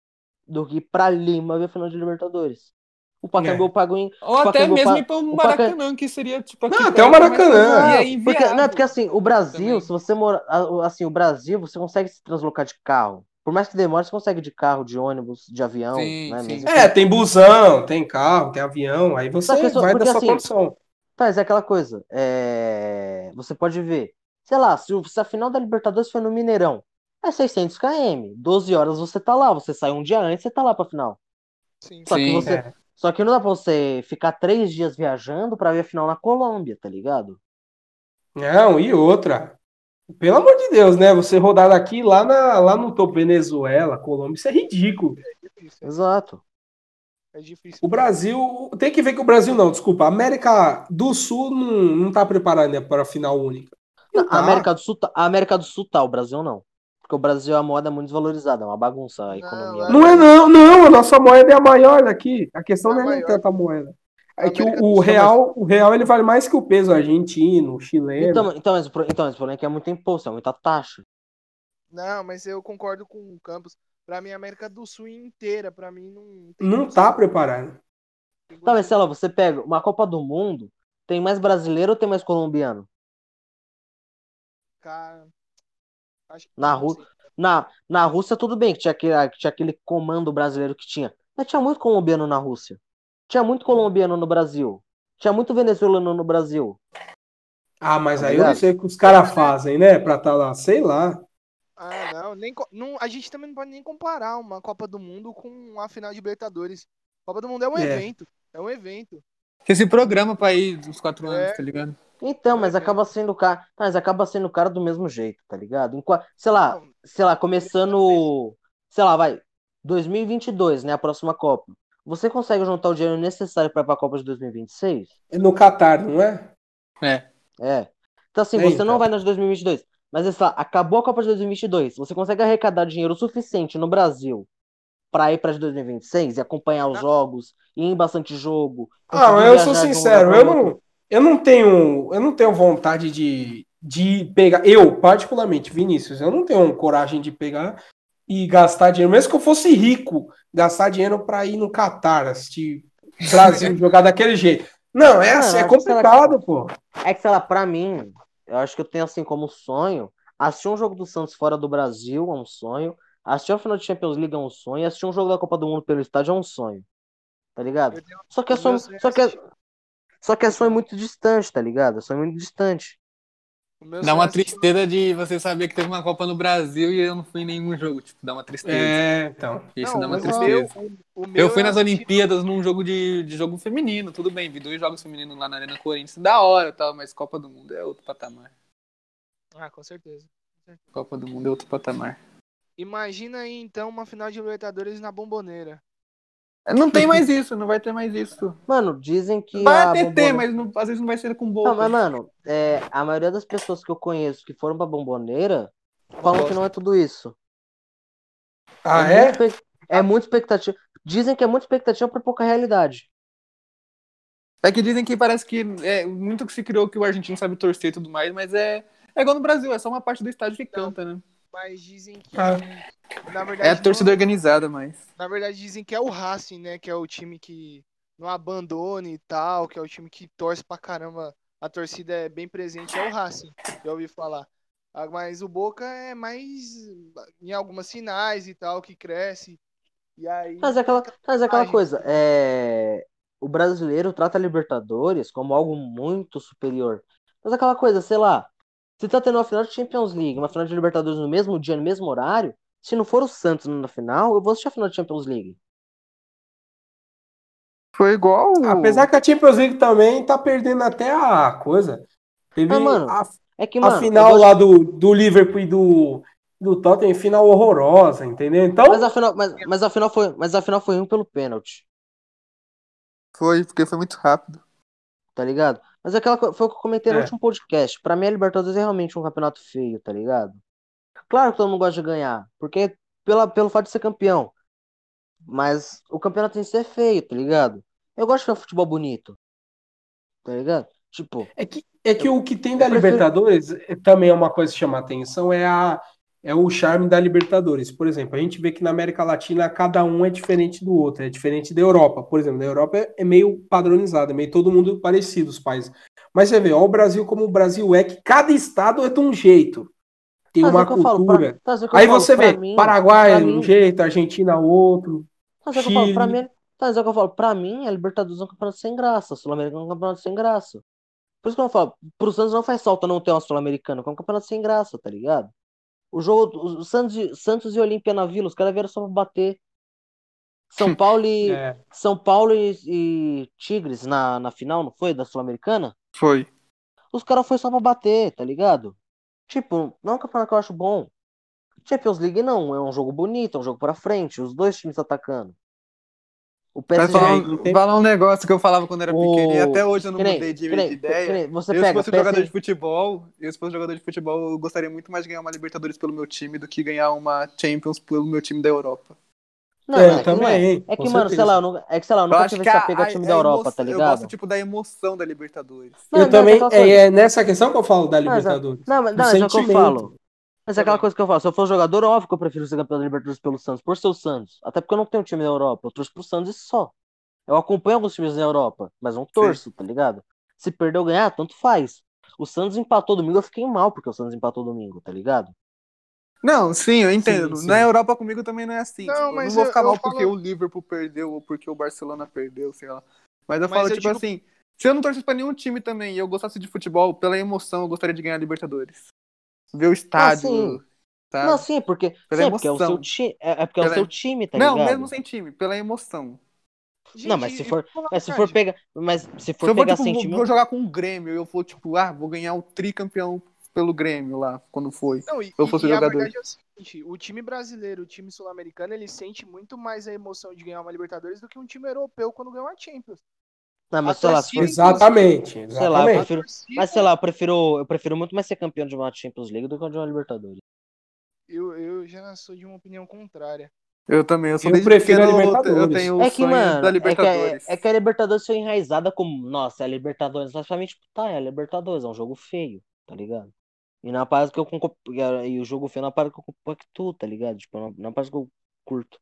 do que ir pra Lima ver a final de Libertadores. O Pacaembu É. pago em. Ou até mesmo pa- ir para o o Paca- Maracanã, que seria tipo Não, até o Maracanã. mas- é Não, porque, não, porque assim, o Brasil, também. se você mora. Assim, o Brasil, você consegue se translocar de carro. Por mais que demore, você consegue de carro, de ônibus, de avião, Sim, né? sim. mesmo É, tem busão, tem carro, tem avião, aí você que vai da porque sua assim, condição. Tá, mas é aquela coisa. é, Você pode ver. Sei lá, se, se a final da Libertadores foi no Mineirão, é 600 km. 12 horas você tá lá. Você sai um dia antes, você tá lá pra final. Sim. Só que Sim. você. É. Só que não dá pra você ficar três dias viajando pra ver a final na Colômbia, tá ligado? Não, e outra. Pelo amor de Deus, né? Você rodar daqui lá, na, lá no topo Venezuela, Colômbia, isso é ridículo. É difícil. Exato. É difícil. O Brasil. Tem que ver que o Brasil não, desculpa. A América do Sul não, não tá preparada né, para a final única. Não A tá. América do Sul tá, a América do Sul tá, o Brasil não. Porque o Brasil a moeda é muito desvalorizada, é uma bagunça a Não, economia. é- Não é, não, não. A nossa moeda é a maior daqui. A questão É não a é nem maior. tanta moeda. É que o, o Sul, real, o real ele vale mais que o peso argentino, chileno. Então, então, mas, então, mas o problema é que é muito imposto, é muita taxa. Não, mas eu concordo com o Campos. Pra mim, a América do Sul inteira, pra mim, não tem não tá preparado. Tem Tá, mas sei lá, você pega uma Copa do Mundo, tem mais brasileiro ou tem mais colombiano? Cara, acho que Na sei. Na, na Rússia, tudo bem, que tinha aquele, que tinha aquele comando brasileiro que tinha. Mas tinha muito colombiano na Rússia. Tinha muito colombiano no Brasil. Tinha muito venezuelano no Brasil. Ah, mas Tá aí eu não sei o que os caras fazem, né? Pra tá lá, sei lá. Ah, não, nem, não. A gente também não pode nem comparar uma Copa do Mundo com uma final de Libertadores. Copa do Mundo é um É. evento. É um evento. Esse programa pra ir dos quatro anos, É. tá ligado? Então, mas evento. acaba sendo cara. Mas acaba sendo cara do mesmo jeito, tá ligado? Sei lá, sei lá, começando. Sei lá, vai. 2022, né? A próxima Copa. Você consegue juntar o dinheiro necessário para ir pra Copa de 2026? É no Catar, não é? É. É. Então, assim, É, você então. não vai na de 2022. Mas, sei lá, acabou a Copa de 2022. Você consegue arrecadar dinheiro suficiente no Brasil pra ir de 2026 e acompanhar os Não. jogos, ir em bastante jogo. Ah, eu sou um sincero, lugar eu não, eu não tenho, eu não tenho vontade de, de pegar, eu particularmente, Vinícius, eu não tenho coragem de pegar e gastar dinheiro, mesmo que eu fosse rico, gastar dinheiro para ir no Catar, assistir Brasil [LAUGHS] jogar daquele jeito. Não, é assim, é complicado, pô. É que, sei lá, pra mim, eu acho que eu tenho assim como sonho. Assistir um jogo do Santos fora do Brasil é um sonho. Assistir a final de Champions League é um sonho. Assistir um jogo da Copa do Mundo pelo estádio é um sonho. Tá ligado? Só que é sonho, só que é, só que é sonho muito distante, tá ligado? É sonho muito distante. Dá uma tristeza de você saber que teve uma Copa no Brasil e eu não fui em nenhum jogo. Tipo, dá uma tristeza. É, então. Isso Não, dá uma tristeza. meu- Eu fui é nas Olimpíadas num jogo de, de jogo feminino, tudo bem, vi dois jogos femininos lá na Arena Corinthians, da hora tal, mas Copa do Mundo é outro patamar. Ah, com certeza. Copa do Mundo é outro patamar. Imagina aí então uma final de Libertadores na Bomboneira. Não tem mais [LAUGHS] isso, não vai ter mais isso. Mano, dizem que. Vai até ter, mas não- às vezes não vai ser com Não, boca. mas, mano, é, a maioria das pessoas que eu conheço que foram pra Bomboneira falam que não é tudo isso. Ah, é? é? Muito, espe- é muito expectativa. Dizem que é muita expectativa pra pouca realidade. É que dizem que parece que é muito que se criou que o argentino sabe torcer e tudo mais, mas é, é igual no Brasil, é só uma parte do estádio que canta, né? Mas dizem que. Ah. Na verdade, É a torcida não- organizada, mas. na verdade, dizem que é o Racing, né? Que é o time que não abandone e tal, que é o time que torce pra caramba. A torcida é bem presente, é o Racing, já ouvi falar. Ah, Mas o Boca é mais em algumas finais e tal, que cresce. E aí. Mas é aquela, mas é aquela coisa, é... o brasileiro trata a Libertadores como algo muito superior. Mas é aquela coisa, sei lá, se tá tendo uma final de Champions League, uma final de Libertadores no mesmo dia, no mesmo horário, se não for o Santos na final, eu vou assistir a final de Champions League. Foi igual. Apesar que a Champions League também tá perdendo até a coisa. Teve Mas, mano, a, É que, a mano, eu final gosto- lá do, do Liverpool e do, do Tottenham, final horrorosa, entendeu? Então, mas a final, mas, mas a final foi, mas a final foi um pelo pênalti, Foi, porque foi muito rápido. tá ligado? Mas é aquela foi o que eu comentei no É. último podcast. Pra mim, a Libertadores é realmente um campeonato feio, tá ligado? Claro que todo mundo gosta de ganhar, porque pela, pelo fato de ser campeão. Mas o campeonato em si é feio, tá ligado? Eu gosto de ver futebol bonito. Tá ligado? Tipo, é que, é que o que tem da eu prefiro- Libertadores é- também é uma coisa que chama atenção, é, a, é o charme da Libertadores. Por exemplo, a gente vê que na América Latina cada um é diferente do outro, é diferente da Europa. Por exemplo, na Europa é, é meio padronizado, é meio todo mundo parecido, os países. Mas você vê, ó, o Brasil como o Brasil é, que cada estado é de um jeito. Tem mas é uma o pra- cultura. mas é o eu Aí falo, você pra vê, mim- Paraguai pra de mim- um jeito, Argentina outro. Mas é o que eu falo, pra Chile. mim, tá, mas é o que eu falo, pra mim, a Libertadores é um campeonato sem graça, o Sul-Americano é um campeonato sem graça. Por isso que eu falo, pro Santos não faz falta não ter uma Sul-Americana, é um campeonato sem graça, tá ligado? O jogo, o Santos, e- Santos e Olímpia na Vila, os caras vieram só pra bater. São [LAUGHS] Paulo e, É, São Paulo e, e Tigres na, na final, não foi? Da Sul-Americana? Foi. Os caras foi só pra bater, tá ligado? Tipo, não é um campeonato que eu acho bom. Champions League não, é um jogo bonito, é um jogo pra frente, os dois times atacando. O Vai PSG falar, não um, tem- falar um negócio que eu falava quando era O- pequeno e até hoje eu não nem- mudei de, de ideia. você eu, se pega, fosse jogador PSG de futebol, eu, se fosse jogador de futebol, eu gostaria muito mais de ganhar uma Libertadores pelo meu time do que ganhar uma Champions pelo meu time da Europa. Não, É, é, que não também, é. É com que, mano, sei lá, eu não, é que, sei lá, eu Eu nunca tive esse apego a- time a da Europa, emoção- tá Eu ligado? gosto, tipo, da emoção da Libertadores. Não, eu também, aquela é, é nessa questão que eu falo da é- Libertadores. Não, não, mas é o que eu falo. Mas é aquela Também. coisa que eu falo. Se eu for jogador, óbvio que eu prefiro ser campeão da Libertadores pelo Santos, por ser o Santos. Até porque eu não tenho time da Europa. Eu torço pro Santos e só. Eu acompanho alguns times da Europa, mas não torço, tá ligado? Se perder ou ganhar, tanto faz. O Santos empatou domingo, eu fiquei mal porque o Santos empatou domingo, tá ligado? Não, sim, eu entendo. Sim, sim. Na Europa comigo também não é assim. Não, Tipo, eu não mas vou eu- ficar eu mal falo- porque o Liverpool perdeu ou porque o Barcelona perdeu, sei lá. Mas eu Mas falo, eu tipo digo- assim, se eu não torcesse pra nenhum time também e eu gostasse de futebol, pela emoção, eu gostaria de ganhar a Libertadores. Ver o estádio. sim. sabe? Não, sim, porque, Pela sim, é porque é o emoção. seu time. É, é porque é o Pela- seu time, tá não, ligado? mesmo sem time, pela emoção. Não, mas se Gente, for, mas se for pegar, mas se Se for eu vou, pegar tipo, sem vou, time, vou jogar com o Grêmio, eu vou, tipo, ah, vou ganhar o tricampeão pelo Grêmio lá, quando foi. Não, e, eu fosse e- e jogador. a verdade é o seguinte, o time brasileiro, o time sul-americano, ele sente muito mais a emoção de ganhar uma Libertadores do que um time europeu quando ganha uma Champions. Não, mas sei lá, se for, Exatamente, sei lá, eu exatamente. prefiro, mas sei lá, eu prefiro, eu prefiro muito mais ser campeão de uma Champions League do que de uma Libertadores. Eu, eu já sou de uma opinião contrária. Eu também, eu sou Eu prefiro pequeno, a Libertadores. eu tenho É que, mano, da é que, Libertadores. a- é que a Libertadores foi enraizada como, nossa, é a Libertadores, mas pra mim, tipo, tá, é a Libertadores, é um jogo feio, tá ligado? E na parte que eu e o jogo feio na parte que eu compactuo, tá ligado? Tipo, na, na parte que eu curto.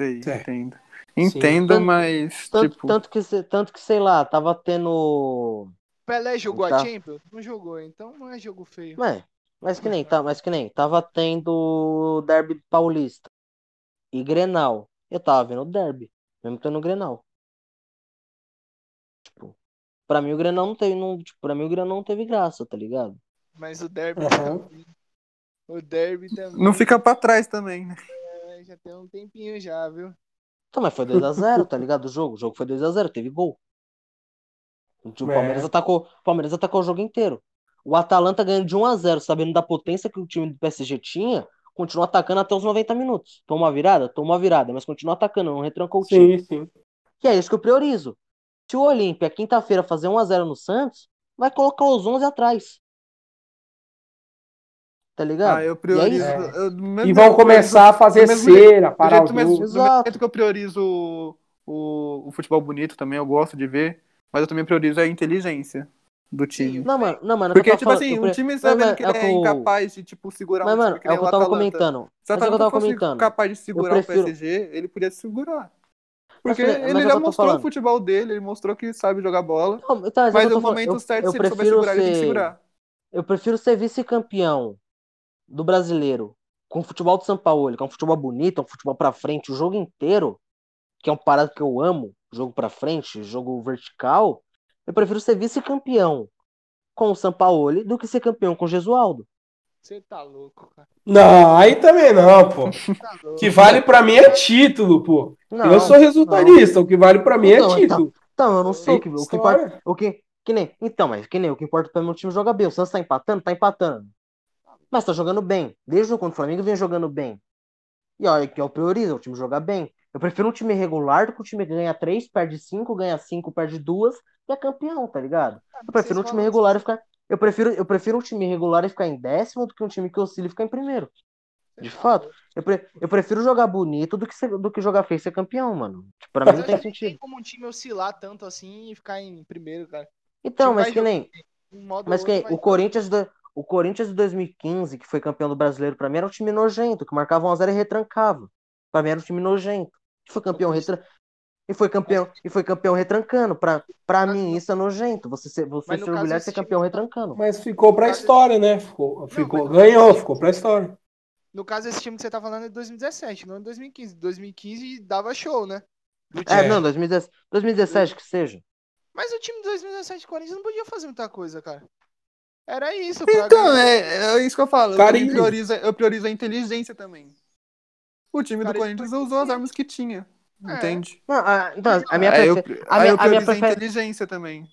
Sei, Certo. entendo. Sim. Entendo, Tanto- mas, Tanto, tipo, tanto, que, tanto que, sei lá, tava tendo. Pelé jogou Tá. a Champions? Não jogou, então não é jogo feio. Mas, mas que nem, tá, mas que nem, tava tendo Derby Paulista e Grenal. Eu tava vendo o Derby, mesmo tendo o Grenal. Tipo, pra mim o Grenal não teve, não, tipo, pra mim o Grenal não teve graça, tá ligado? Mas o Derby Aham. também. O Derby também. não fica pra trás também, né? É, Já tem um tempinho já, viu? Então, mas foi 2x0, tá ligado? O jogo, o jogo foi 2x0, teve gol. O É. Palmeiras atacou, o Palmeiras atacou o jogo inteiro. O Atalanta ganhando de 1x0, sabendo da potência que o time do PSG tinha, continua atacando até os 90 minutos. Toma uma virada? Toma uma virada, mas continua atacando, não retrancou o time. Sim, sim. Que é isso que eu priorizo. Se o Olímpia, quinta-feira, fazer 1x0 no Santos, vai colocar os 11 atrás. Tá ligado? Ah, eu E priorizo. é isso. eu- do mesmo E jeito vão começar a fazer do mesmo cera, Do, parar o jeito mesmo, jogo. do mesmo jeito que eu priorizo o, o, o futebol bonito também, eu gosto de ver, mas eu também priorizo a inteligência do time. Não, mano, não, mano, é o que Porque, eu tipo tava falando, assim, um time mas que é ele é o- incapaz de, tipo, segurar Mas, um time mano, que é o que eu tava Atalanta. comentando. Se o Mas é o que eu Atalanta tava fosse comentando. capaz de segurar prefiro- o PSG, ele podia segurar. Mas, Porque mas é o ele já mostrou o falando. futebol dele, ele mostrou que sabe jogar bola. Não, tá, é o Mas no momento certo, eu se ele souber segurar, ele tem que segurar. Eu prefiro ser vice-campeão do brasileiro com o futebol do São Paulo, que é um futebol bonito, é um futebol pra frente, o jogo inteiro, que é um parado que eu amo, jogo pra frente, jogo vertical. Eu prefiro ser vice-campeão com o São Paulo do que ser campeão com o Gesualdo. Você tá louco, cara. Não, aí também não, pô. Tá O que vale pra mim é título, pô. Não, eu sou resultadista, o que vale pra mim é Não, título. Então, eu não sei o que, o que. O que, que nem, então, mas que nem o que importa para meu time jogar bem. O Santos tá empatando? Tá empatando. Mas tá jogando bem. Desde o contra o Flamengo vem jogando bem. E olha que eu priorizo, o time jogar bem. Eu prefiro um time regular do que um time que ganha 3, perde 5, ganha 5, perde 2 e é campeão, tá ligado? Eu prefiro um time regular e ficar. Eu prefiro, eu prefiro um time regular e ficar em décimo do que um time que oscila e ficar em primeiro. De fato. Eu, pre- eu prefiro jogar bonito do que, ser- do que jogar feio e ser campeão, mano. Tipo, pra Mas mim não tem que sentido. Tem como um time oscilar tanto assim e ficar em primeiro, cara. Então, mas que nem. Um Mas outro vai- O Corinthians, do, o Corinthians de 2015, que foi campeão do brasileiro, pra mim era um time nojento, que marcava 1x0 e retrancava. Pra mim era um time nojento. E foi campeão retran... E foi campeão, e foi campeão retrancando. Pra, pra mim, isso é nojento. Você ser, você caso, orgulhado de ser campeão retrancando. Mas ficou pra história, né? Ficou, ficou, mas- ganhou, ficou pra história. No caso, esse time que você tá falando é de 2017, não é 2015. 2015 dava show, né? É, não, 2017, 2017 que seja. Mas o time de 2017 do Corinthians não podia fazer muita coisa, cara. Era isso. pra Então, é, é isso que eu falo. Eu, Carinho. priorizo, eu priorizo a inteligência também. O time do Corinthians usou as armas que tinha. É. Entende? Não, a, então, a minha, aí eu, a minha, eu a minha prefer- inteligência também.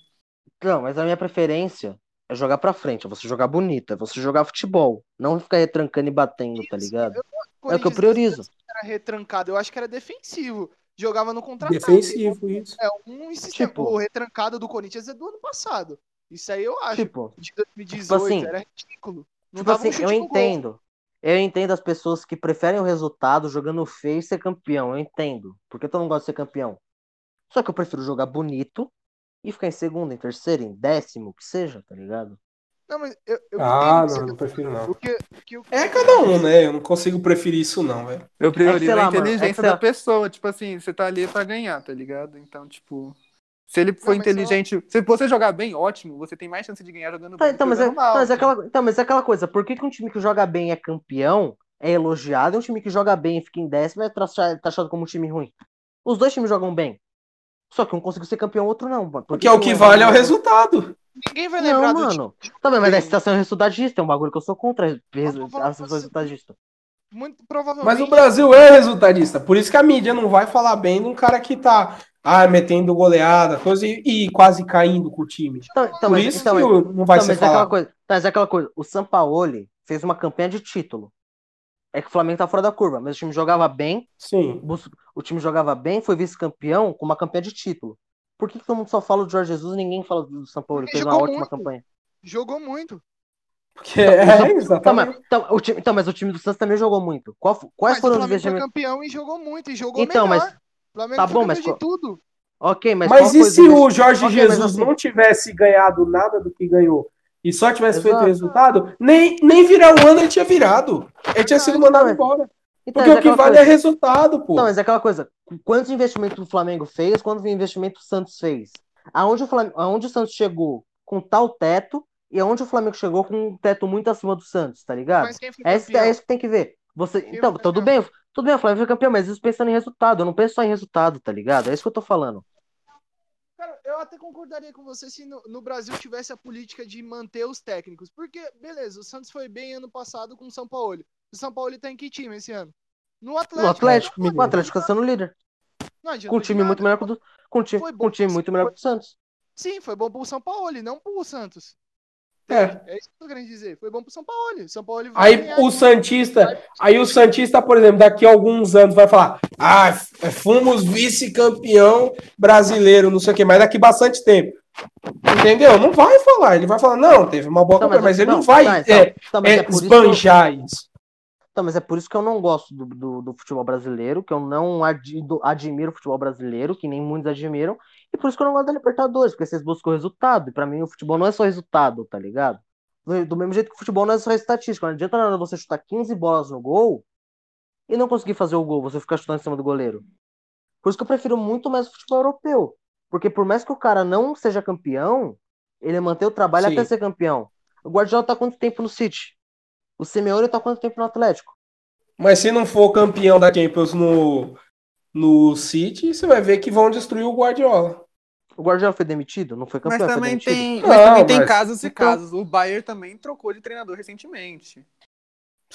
Não, mas a minha preferência é jogar pra frente, é você jogar bonito, é você jogar futebol. Não ficar retrancando e batendo, tá ligado? Eu É o que eu priorizo. Era retrancado, eu acho que era defensivo. Jogava no contra-ataque. Defensivo, isso. É um sistema. Tipo- o retrancado do Corinthians é do ano passado. Isso aí eu acho. Tipo, de 2018 assim, era ridículo. Não tipo um assim, chute eu gol. entendo. Eu entendo as pessoas que preferem o resultado jogando feio e ser campeão. Eu entendo. Porque todo mundo gosta de ser campeão. Só que eu prefiro jogar bonito e ficar em segundo, em terceiro, em décimo, que seja, tá ligado? Não, mas eu, eu Ah, não, não prefiro não. O que, que, o que É cada um, né? Eu não consigo preferir isso, não, velho. Eu priorizo sei lá, a mano, é inteligência da lá. pessoa. Tipo assim, você tá ali pra ganhar, tá ligado? Então, tipo. Se ele for Não, só- inteligente. Se você jogar bem, ótimo. Você tem mais chance de ganhar jogando Tá, bem. então, mas é, mal. mas é aquela, então, mas é aquela coisa. Por que, que um time que joga bem é campeão, é elogiado, e um time que joga bem e fica em décimo é taxa- taxado como um time ruim? Os dois times jogam bem. Só que um conseguiu ser campeão, o outro não. mano. Por Porque é o que um vale é o resultado. Ninguém vai lembrar Não, do time. mano. Tá bem, mas a situação é resultadista, é um bagulho que eu sou contra Mas eu vou falar a pra situação você. resultadista. Muito provavelmente. Mas o Brasil é resultadista. Por isso que a mídia não vai falar bem de um cara que tá ah, metendo goleada, coisa e, e quase caindo com o time. Então, então, Por mas, isso então, não vai então, ser mas é falado. coisa. Mas é aquela coisa. O Sampaoli fez uma campanha de título. É que o Flamengo tá fora da curva, mas o time jogava bem, Sim. o time jogava bem, foi vice-campeão com uma campanha de título. Por que, que todo mundo só fala do Jorge Jesus e ninguém fala do Sampaoli? Porque Fez uma ótima muito. campanha. Jogou muito. Porque, é, Então, mas, exatamente. então, o time, então, mas o time do Santos também jogou muito. Qual quais mas foram o os Flamengo foi investimentos? campeão e jogou muito. E jogou Então, melhor. mas- O Flamengo tá bom, mas de tudo. Ok, mas, Mas, qual e se o Jorge Ok, mas Jesus assim- não tivesse ganhado nada do que ganhou e só tivesse feito Exato. resultado, nem, nem virar o ano ele tinha virado. Ele tinha sido mandado embora. Então, Porque mas o que vale coisa. é resultado, pô. Não, mas é aquela coisa. Quantos investimentos o Flamengo fez, quantos investimentos o Santos fez? Aonde o, Flam... aonde o Santos chegou com tal teto e aonde o Flamengo chegou com um teto muito acima do Santos, tá ligado? É isso, é isso que tem que ver. Você... Quem Então, tudo bem, tudo bem, o Flamengo foi campeão, mas isso pensando em resultado. Eu não penso só em resultado, tá ligado? É isso que eu tô falando. Cara, eu até concordaria com você se no, no Brasil tivesse a política de manter os técnicos. Porque, beleza, o Santos foi bem ano passado com o São Paulo. O São Paulo tá em que time esse ano? No Atlético. No Atlético, Atlético tá sendo líder. Com um time muito melhor que o do. Com um time, com um time muito melhor que o Santos. Sim, foi bom pro São Paulo, não pro Santos. É. É isso que eu tô querendo dizer. Foi bom pro São Paulo. O São Paulo vai Aí ganhar. o Santista, aí o Santista, por exemplo, daqui a alguns anos vai falar: "Ah, f- fomos vice-campeão brasileiro, não sei o quê", mas daqui bastante tempo. Entendeu? Não vai falar, ele vai falar: "Não, teve uma boa Então, campanha", mas ele não não, vai tá, é, mas é, é por isso que eu- esbanjar isso. Então, mas é por isso que eu não gosto do, do, do futebol brasileiro, que eu não adi- do- admiro o futebol brasileiro, que nem muitos admiram, e por isso que eu não gosto da Libertadores, porque vocês buscam resultado, e pra mim o futebol não é só resultado, tá ligado? Do, mesmo jeito que o futebol não é só estatística, não adianta nada você chutar 15 bolas no gol e não conseguir fazer o gol, você ficar chutando em cima do goleiro. Por isso que eu prefiro muito mais o futebol europeu, porque por mais que o cara não seja campeão, ele mantém o trabalho Sim. até ser campeão. O Guardiola tá quanto tempo no City? O Simeone tá quanto tempo no Atlético? Mas se não for campeão da Champions no no City, você vai ver que vão destruir o Guardiola. O Guardiola foi demitido? Não foi Mas campeão, foi também tem, Não, mas também tem mas- casos e Então- casos. O Bayern também trocou de treinador recentemente.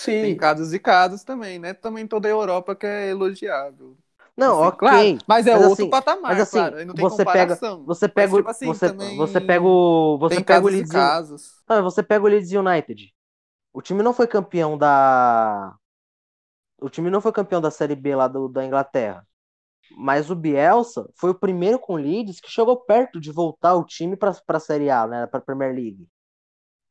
Tem Sim. casos e casos também, né? Também toda a Europa que é elogiável. Não, Assim, ok. claro, mas é Mas outro assim- patamar, mas assim, claro. Não tem você pega, você pega, Mas, o- tipo assim, você, também você pega o, você tem pega o e Leeds, United. casos. Não, você pega o Leeds United. O time não foi campeão da, o time não foi campeão da Série B lá do, da Inglaterra. Mas o Bielsa foi o primeiro com o Leeds que chegou perto de voltar o time para a Série A, né, para Premier League.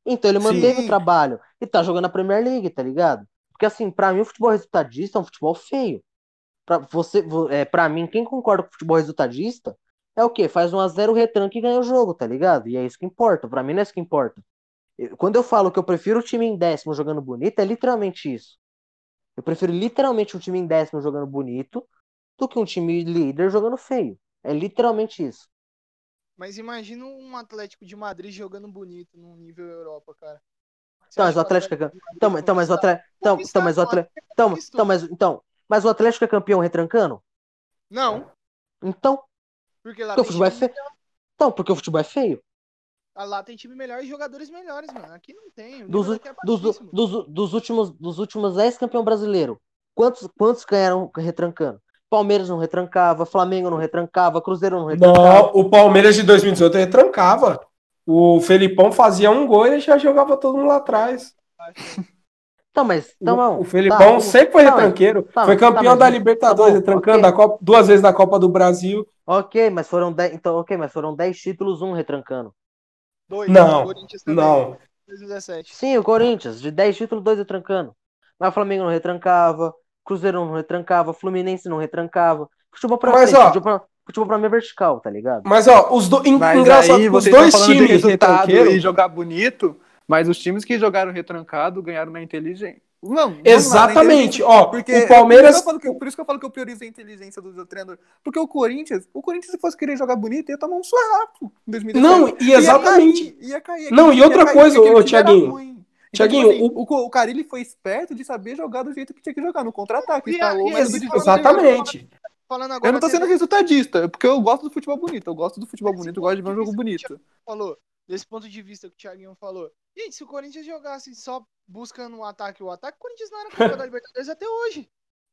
Então ele Sim. manteve o trabalho e tá jogando a Premier League, tá ligado? Porque assim, pra mim o futebol resultadista é um futebol feio. Pra você, vo- é, para mim, quem concorda com o futebol resultadista é o quê? Faz 1 a 0 retranca e ganha o jogo, tá ligado? E é isso que importa. Pra mim não é isso que importa. Quando eu falo que eu prefiro o time em décimo jogando bonito, é literalmente isso. Eu prefiro literalmente um time em décimo jogando bonito do que um time líder jogando feio. É literalmente isso. Mas imagina um Atlético de Madrid jogando bonito no nível Europa, cara. Você Então, acha mas o Atlético é Então, então, mas o Atlético. Então, então, mas o Atlético. Então, então, mas, então, mas o Atlético é campeão retrancando? Não, Então, porque lá porque o futebol é feio. Então, porque o futebol é feio. lá tem time melhor e jogadores melhores, mano. Aqui não tem. Dos, é dos, dos, dos últimos dos últimos 10 campeão brasileiro, quantos, quantos ganharam retrancando? Palmeiras não retrancava, Flamengo não retrancava, Cruzeiro não retrancava. Não, o Palmeiras de 2018 retrancava. O Felipão fazia um gol e ele já jogava todo mundo lá atrás. Então, [LAUGHS] mas. Então, o, não. o Felipão Tá, sempre foi tá, retranqueiro. tá, foi tá, campeão mas- da tá Libertadores, bom, retrancando ok. da Copa, duas vezes da Copa do Brasil. Ok, mas foram 10. Então, ok, mas foram 10 títulos, um retrancando. Dois. Não, Corinthians também. Não. 2017. Sim, o Corinthians, de 10 títulos, dois retrancando. Mas o Flamengo não retrancava, Cruzeiro não retrancava, Fluminense não retrancava. Futebol pra Mas, frente, ó- futebol, pra, futebol pra mim é vertical, tá ligado? Mas, ó, os do... en- Mas engraçado aí que os dois times resultado retranqueiros. e jogar bonito, mas os times que jogaram retrancado ganharam na inteligência. Não, Exatamente, ó. Porque o Palmeiras. Por isso, que eu falo que, por isso que eu falo que eu priorizo a inteligência do, do treinador. Porque o Corinthians, o Corinthians, se fosse querer jogar bonito, ia tomar um surrapo em 2017. Não, e Ia exatamente. cair, ia cair. Não, e Ia outra cair, coisa, ô, Thiaguinho. Então, tipo assim, o, o, o Carilli foi esperto de saber jogar do jeito que tinha que jogar, no contra-ataque. O. Exatamente. Falando agora. Eu não tô sendo você resultadista, porque eu gosto do futebol bonito. Eu gosto do futebol bonito, eu gosto de ver um jogo bonito. falou, desse ponto de vista que o Thiaguinho falou. Gente, se o Corinthians jogasse só buscando um ataque e o ataque, o Corinthians não era campeão da Libertadores até hoje.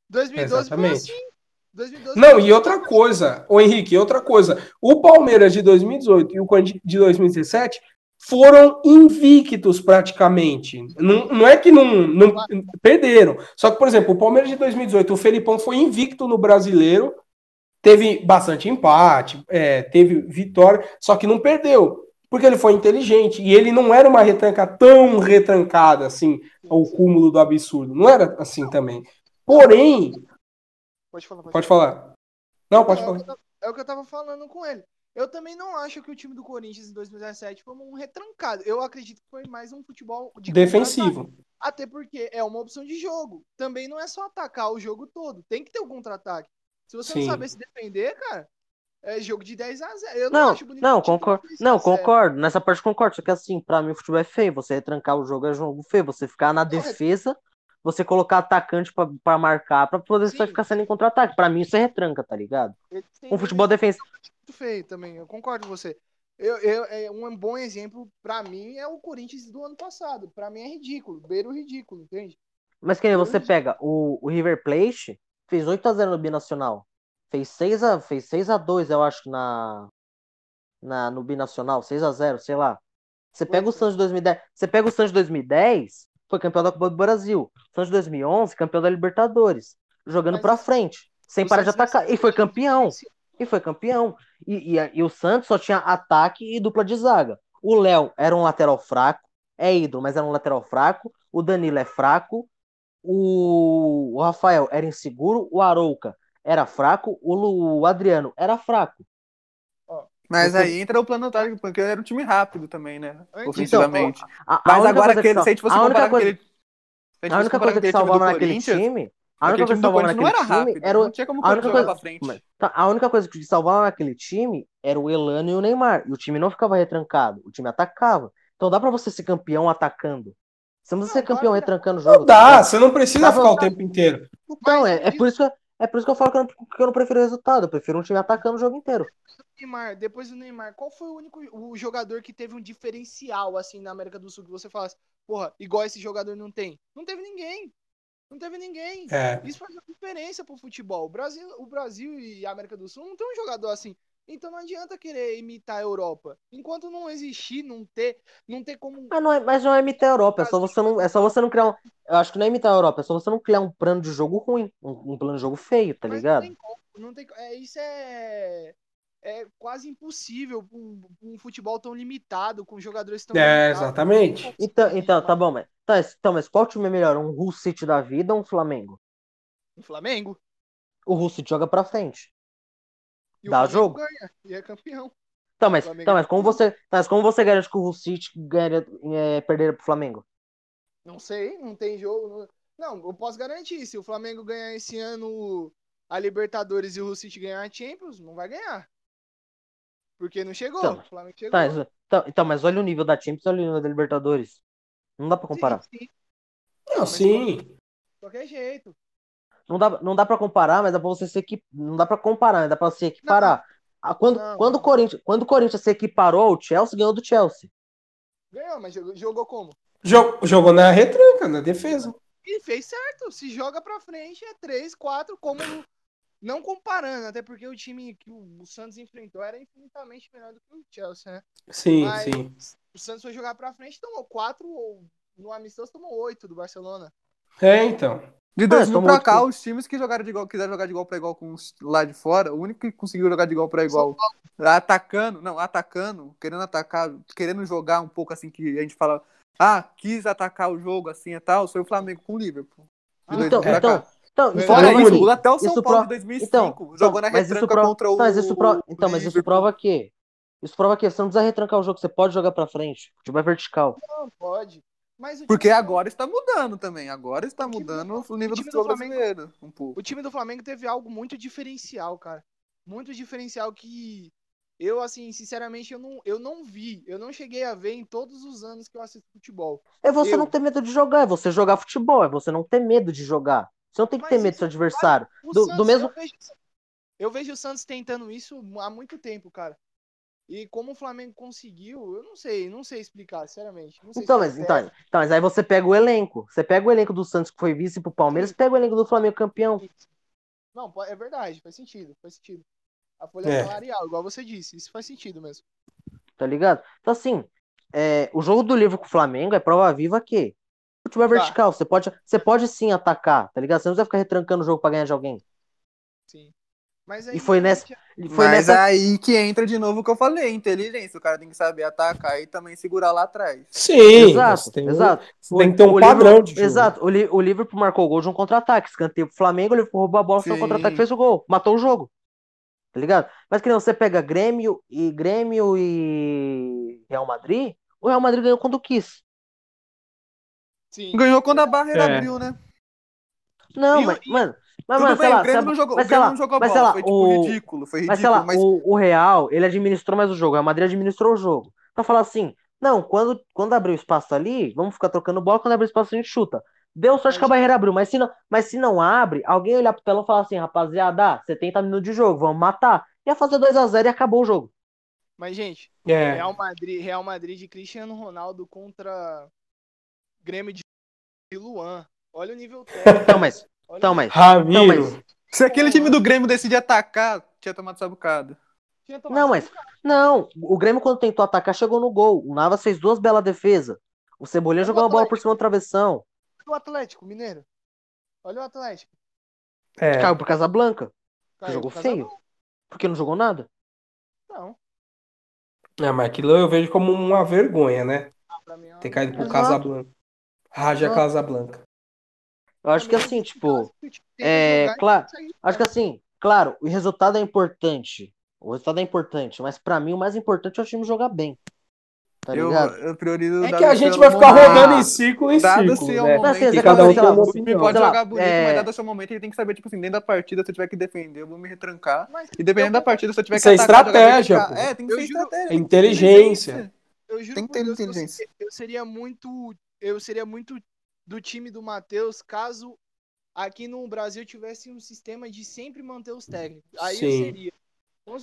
2012 Exatamente. foi assim. 2012 Não, e assim. outra coisa, ô Henrique, outra coisa. O Palmeiras de 2018 e o Corinthians de 2017 foram invictos praticamente. Não, não é que não, não perderam. Só que, por exemplo, o Palmeiras de 2018, o Felipão foi invicto no brasileiro, teve bastante empate, é, teve vitória, só que não perdeu. Porque ele foi inteligente e ele não era uma retranca tão retrancada assim, ao cúmulo do absurdo. Não era assim também. Porém, Pode falar, pode pode falar. Não, pode É, falar. eu tava- É o que eu tava falando com ele. Eu também não acho que o time do Corinthians em 2017 foi um retrancado. Eu acredito que foi mais um futebol de Defensivo. Até porque é uma opção de jogo. Também não é só atacar o jogo todo. Tem que ter o contra-ataque. Se você Sim. não saber se defender, cara, é jogo de 10 a 0. Eu não, Não, acho bonito não, concordo. ter 10 a Não, 0. concordo. Nessa parte concordo. Só que assim, pra mim o futebol é feio. Você retrancar o jogo é jogo feio. Você ficar na defesa, você colocar atacante pra, pra marcar, pra poder Sim. ficar saindo em contra-ataque. Pra mim isso é retranca, tá ligado? Têm Um futebol defensivo. muito feio também. Eu concordo com você. Eu, eu, é um bom exemplo pra mim é o Corinthians do ano passado. Pra mim é ridículo, beira o ridículo, entende? Mas que nem você pega o, o River Plate, fez 8x0 no Binacional. Fez 6 a fez 6 a 2, eu acho, na, na no Binacional, 6 a 0, sei lá. Você pega o Santos de 2010, você pega o Santos de 2010, foi campeão da Copa do Brasil. Santos de 2011, campeão da Libertadores, jogando Mas pra frente, sem o parar de Santos atacar venceu e foi campeão. E foi campeão. E, e, e o Santos só tinha ataque e dupla de zaga. O Léo era um lateral fraco, é ídolo, mas era um lateral fraco. O Danilo é fraco. O, o Rafael era inseguro. O Arouca era fraco. O, Lu- o Adriano era fraco. Mas aí entra o plano tático, porque era um time rápido também, né? Antes- Ofensivamente. A, a Mas agora, que sal- se a gente fosse a única comparar com coisa- aquele. a a única coisa que salvava naquele time. A única coisa que salvava naquele era time rápido. era o, Não tinha como o a única coisa- pra frente. Mas, tá, a única coisa que salvava naquele time era o Elano e o Neymar. E o time não ficava retrancado, o time atacava. Então dá pra você ser campeão atacando. Você não precisa ser campeão que retrancando o jogo. Não tá dá, você não precisa Dá ficar o tempo inteiro. Então, é, é, por isso que, eu- é por isso que eu falo que eu, não, que eu não prefiro o resultado. Eu prefiro um time atacando o jogo inteiro. Neymar, depois do Neymar, qual foi o único o jogador que teve um diferencial assim na América do Sul que você falasse, porra, igual esse jogador não tem? Não teve ninguém. Não teve ninguém. É. Isso faz a diferença pro futebol. O Brasil, o Brasil e a América do Sul não tem um jogador assim. Então não adianta querer imitar a Europa. Enquanto não existir, não ter, não ter como Mas não é, mas não é imitar a Europa. É só você não, é só você não criar um. Eu acho que não é imitar a Europa. É só você não criar um plano de jogo ruim. Um, um plano de jogo feio, tá Mas ligado? Não tem como, não tem, é, isso é, é quase impossível um, um futebol tão limitado, com jogadores tão É, limitados. exatamente. Então, então, tá bom, mas. Tá, então, mas qual time é melhor? Um Hull City da vida ou um Flamengo? O Flamengo. O Hull City joga pra frente. E Dá jogo. ganha. E é campeão. Então, mas, então, é mas como campeão. você. tá, mas como você garante que o City ganharia, é, perderia pro Flamengo? Não sei, não tem jogo. Não, não, eu posso garantir. Se o Flamengo ganhar esse ano a Libertadores e o City ganhar a Champions, não vai ganhar. Porque não chegou. Então, o Flamengo chegou. Tá, mas, então, então, mas olha o nível da Champions olha o nível da Libertadores. Não dá pra comparar. Sim, sim, Não, sim. de qualquer jeito. Não dá, não dá pra comparar, mas dá pra você se equip... Não dá pra comparar, mas dá pra se equiparar. Ah, quando, Não, quando, não. O Corinthians, quando o Corinthians se equiparou ao Chelsea, ganhou do Chelsea. Ganhou, mas jogou, jogou como? Jogou, jogou na retranca, na defesa. E fez certo. Se joga pra frente, é 3, 4, como. Não comparando, até porque o time que o Santos enfrentou era infinitamente melhor do que o Chelsea, né? Sim, Mas sim. o Santos foi jogar pra frente, tomou 4, ou no amistoso tomou 8 do Barcelona. É, então. De Ah, 2000 tomou pra oito cá, os times que jogaram de igual, quiseram jogar de igual pra igual com os lá de fora, o único que conseguiu jogar de igual pra igual, atacando, não, atacando, querendo atacar, querendo jogar um pouco assim, que a gente fala, ah, quis atacar o jogo assim e tal, foi o Flamengo com o Liverpool. De 2000 Então, pra então, cá. então, Mas fora Fora isso, até o São isso Paulo pro- de 2005, então, jogou na retranca pro- contra o mas isso pro- então, mas isso prova que isso prova que você não precisa retrancar o jogo, você pode jogar pra frente. O futebol é vertical. Não pode. Mas o time Porque agora está mudando também. Agora está O do- mudando o nível o do time do futebol Flamengo- brasileiro. Um pouco. O time do Flamengo teve algo muito diferencial, cara. Muito diferencial que eu, assim, sinceramente, eu não, eu não vi. Eu não cheguei a ver em todos os anos que eu assisto futebol. É você Eu- não ter medo de jogar, é você jogar futebol, é você não ter medo de jogar. Você não tem que Mas ter medo do seu adversário. O Do, Santos, do mesmo. Eu vejo, eu vejo o Santos tentando isso há muito tempo, cara. E como o Flamengo conseguiu, eu não sei, não sei explicar, sinceramente. Não sei Então se é mas, então, então, mas aí você pega o elenco. Você pega o elenco do Santos que foi vice pro Palmeiras, pega o elenco do Flamengo campeão. Não, é verdade, faz sentido, faz sentido. A folha É. salarial, igual você disse, isso faz sentido mesmo. Tá ligado? Então, assim, é, o jogo do livro com o Flamengo é prova viva que o futebol é Tá. vertical. Você pode, você pode sim atacar, tá ligado? Você não precisa ficar retrancando o jogo pra ganhar de alguém. Sim. Mas E aí, foi nessa- E Foi Mas nessa. aí que entra de novo o que eu falei, inteligência. O cara tem que saber atacar e também segurar lá atrás. Sim. Exato, tem, um- exato. você tem que ter um O padrão Liverpool- de jogo. Exato. O, Li- o Liverpool marcou o gol de um contra-ataque. Escanteio pro Flamengo, o Liverpool roubou a bola, foi um contra-ataque, fez o gol. Matou o jogo. Tá ligado? Mas que não, você pega Grêmio e Grêmio e Real Madrid, o Real Madrid ganhou quando quis. Sim. Ganhou quando a barreira É. abriu, né? Não, E o- mas, mano, mas, Tudo mano, bem, lá, o Grêmio não jogou, mas o Grêmio lá, não jogou mas bola. lá, foi tipo o- ridículo, foi Mas sei ridículo. lá, Mas, o, o Real, ele administrou mais o jogo. A Madrid administrou o jogo. Pra falar assim, não, quando, quando abriu espaço ali, vamos ficar trocando bola, quando abrir espaço a gente chuta. Deu sorte Mas- que a barreira abriu, mas se não, mas se não abre, alguém olhar pro telão e falar assim, rapaziada, ah, 70 minutos de jogo, vamos matar. Ia fazer 2x0 e acabou o jogo. Mas, gente, É. Real Madrid, Real Madrid de Cristiano Ronaldo contra Grêmio de Luan. Olha o nível técnico. Então, mas, então, mas, Ramiro. Não, mas- se aquele time do Grêmio decidir atacar, tinha tomado sabucada. Tinha tomado Não, mas. Não, o Grêmio, quando tentou atacar, chegou no gol. O Navas fez duas belas defesas. O Cebolinha jogou uma bola por cima do travessão. Olha o Atlético Mineiro. Olha o Atlético. É, Caiu por Casablanca. Caiu jogou feio. do- Porque não jogou nada. Não. é, mas aquilo eu vejo como uma vergonha, né? Ah, pra mim é uma- Ter caído pro Exato. Casablanca. Raja Exato. Casablanca. Eu acho que assim, esse tipo. tenta é, claro, Acho que jogar. assim, claro, o resultado é importante. O resultado é importante, mas pra mim o mais importante é o time jogar bem. Tá Eu, eu priorizo. É que a gente vai ficar momento- rodando em círculo em Dado círculo, ser um né? momento assim, cada um tem uma O time opinião. pode jogar bonito, é- mas dado o seu momento, ele tem que saber, tipo assim, dentro da partida, se eu tiver que defender, eu vou me retrancar. Mas E dependendo eu- da partida, se eu tiver Isso que é atacar, jogar estratégia, pô. É, tem que Eu ser juro- estratégia. É inteligência. Eu juro Tem que ter inteligência. seria, eu seria muito. Eu seria muito do time do Matheus caso aqui no Brasil tivesse um sistema de sempre manter os técnicos. Aí eu Sim. seria.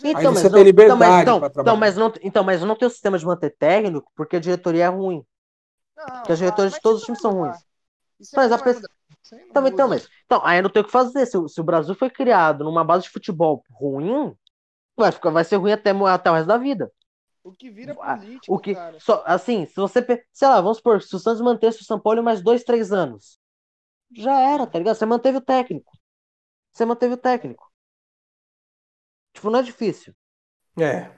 Então, você mas tem não, liberdade então, mas, então, então, mas não, então, mas não tem o sistema de manter técnico porque a diretoria é ruim. Não, Porque as diretores mas de todos os times são ruins. Isso Mas a pessoa- Então, então, mas, então, aí eu não tenho o que fazer. Se, o- se o Brasil foi criado numa base de futebol ruim, vai, ficar, vai ser ruim até, até o resto da vida. O que vira Ah, político, O que, cara. só, assim, se você, sei lá, vamos supor, se o Santos mantesse o São Paulo mais dois, três anos, já era, tá ligado? Você manteve o técnico. Você manteve o técnico. Tipo, não é difícil. É.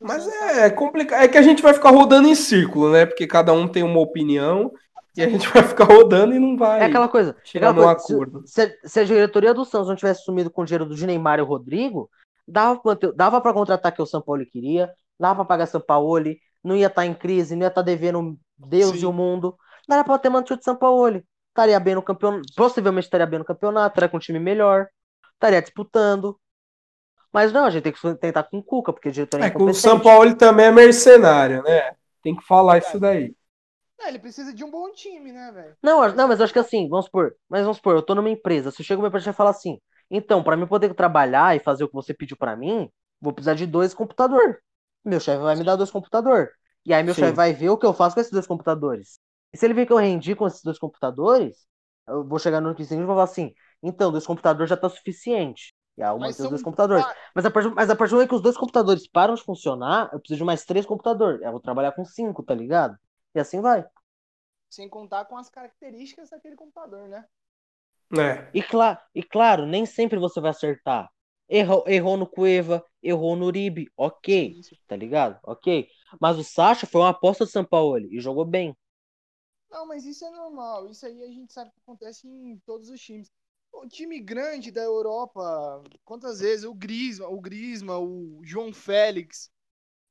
Mas é, é complicado. É que a gente vai ficar rodando em círculo, né? Porque cada um tem uma opinião e a gente [LAUGHS] vai ficar rodando e não vai É aquela coisa. é chegar aquela num coisa, se- acordo. Se, a- se a diretoria do Santos não tivesse sumido com o dinheiro do Neymar e o Rodrigo, dava dava pra contratar que o São Paulo queria, dava pra pagar São Paulo, não ia estar em crise, não ia estar devendo Deus Sim. e o mundo. Dava pra ter mantido o São Paulo. Estaria bem no campeonato, possivelmente estaria bem no campeonato, estaria com um time melhor, estaria disputando. Mas não, a gente tem que tentar com o Cuca, porque a diretoria é É o. São Paulo também é mercenário, né? Tem que falar isso daí. É, ele precisa de um bom time, né, velho? Não, não, mas eu acho que assim, vamos supor, mas vamos supor, eu tô numa empresa, se chega uma empresa e fala assim, então, pra mim poder trabalhar e fazer o que você pediu pra mim, vou precisar de dois computadores. Meu chefe vai me dar dois computadores. E aí meu Sim. chefe vai ver o que eu faço com esses dois computadores. E se ele ver que eu rendi com esses dois computadores, eu vou chegar no ano seguinte e vou falar assim, então, dois computadores já tá suficiente. E aí eu Mas manter os são dois computadores. Mas a, partir, mas a partir do momento que os dois computadores param de funcionar, eu preciso de mais três computadores. Eu vou trabalhar com cinco, tá ligado? E assim vai. Sem contar com as características daquele computador, né? É. E, cla e claro, nem sempre você vai acertar. Errou, errou no Cueva, errou no Uribe, ok, tá ligado? Ok. Mas o Sacha foi uma aposta do São Paulo e jogou bem. Não, mas isso é normal. Isso aí a gente sabe que acontece em todos os times. O time grande da Europa, quantas vezes o Grisma, o Grisma, o João Félix,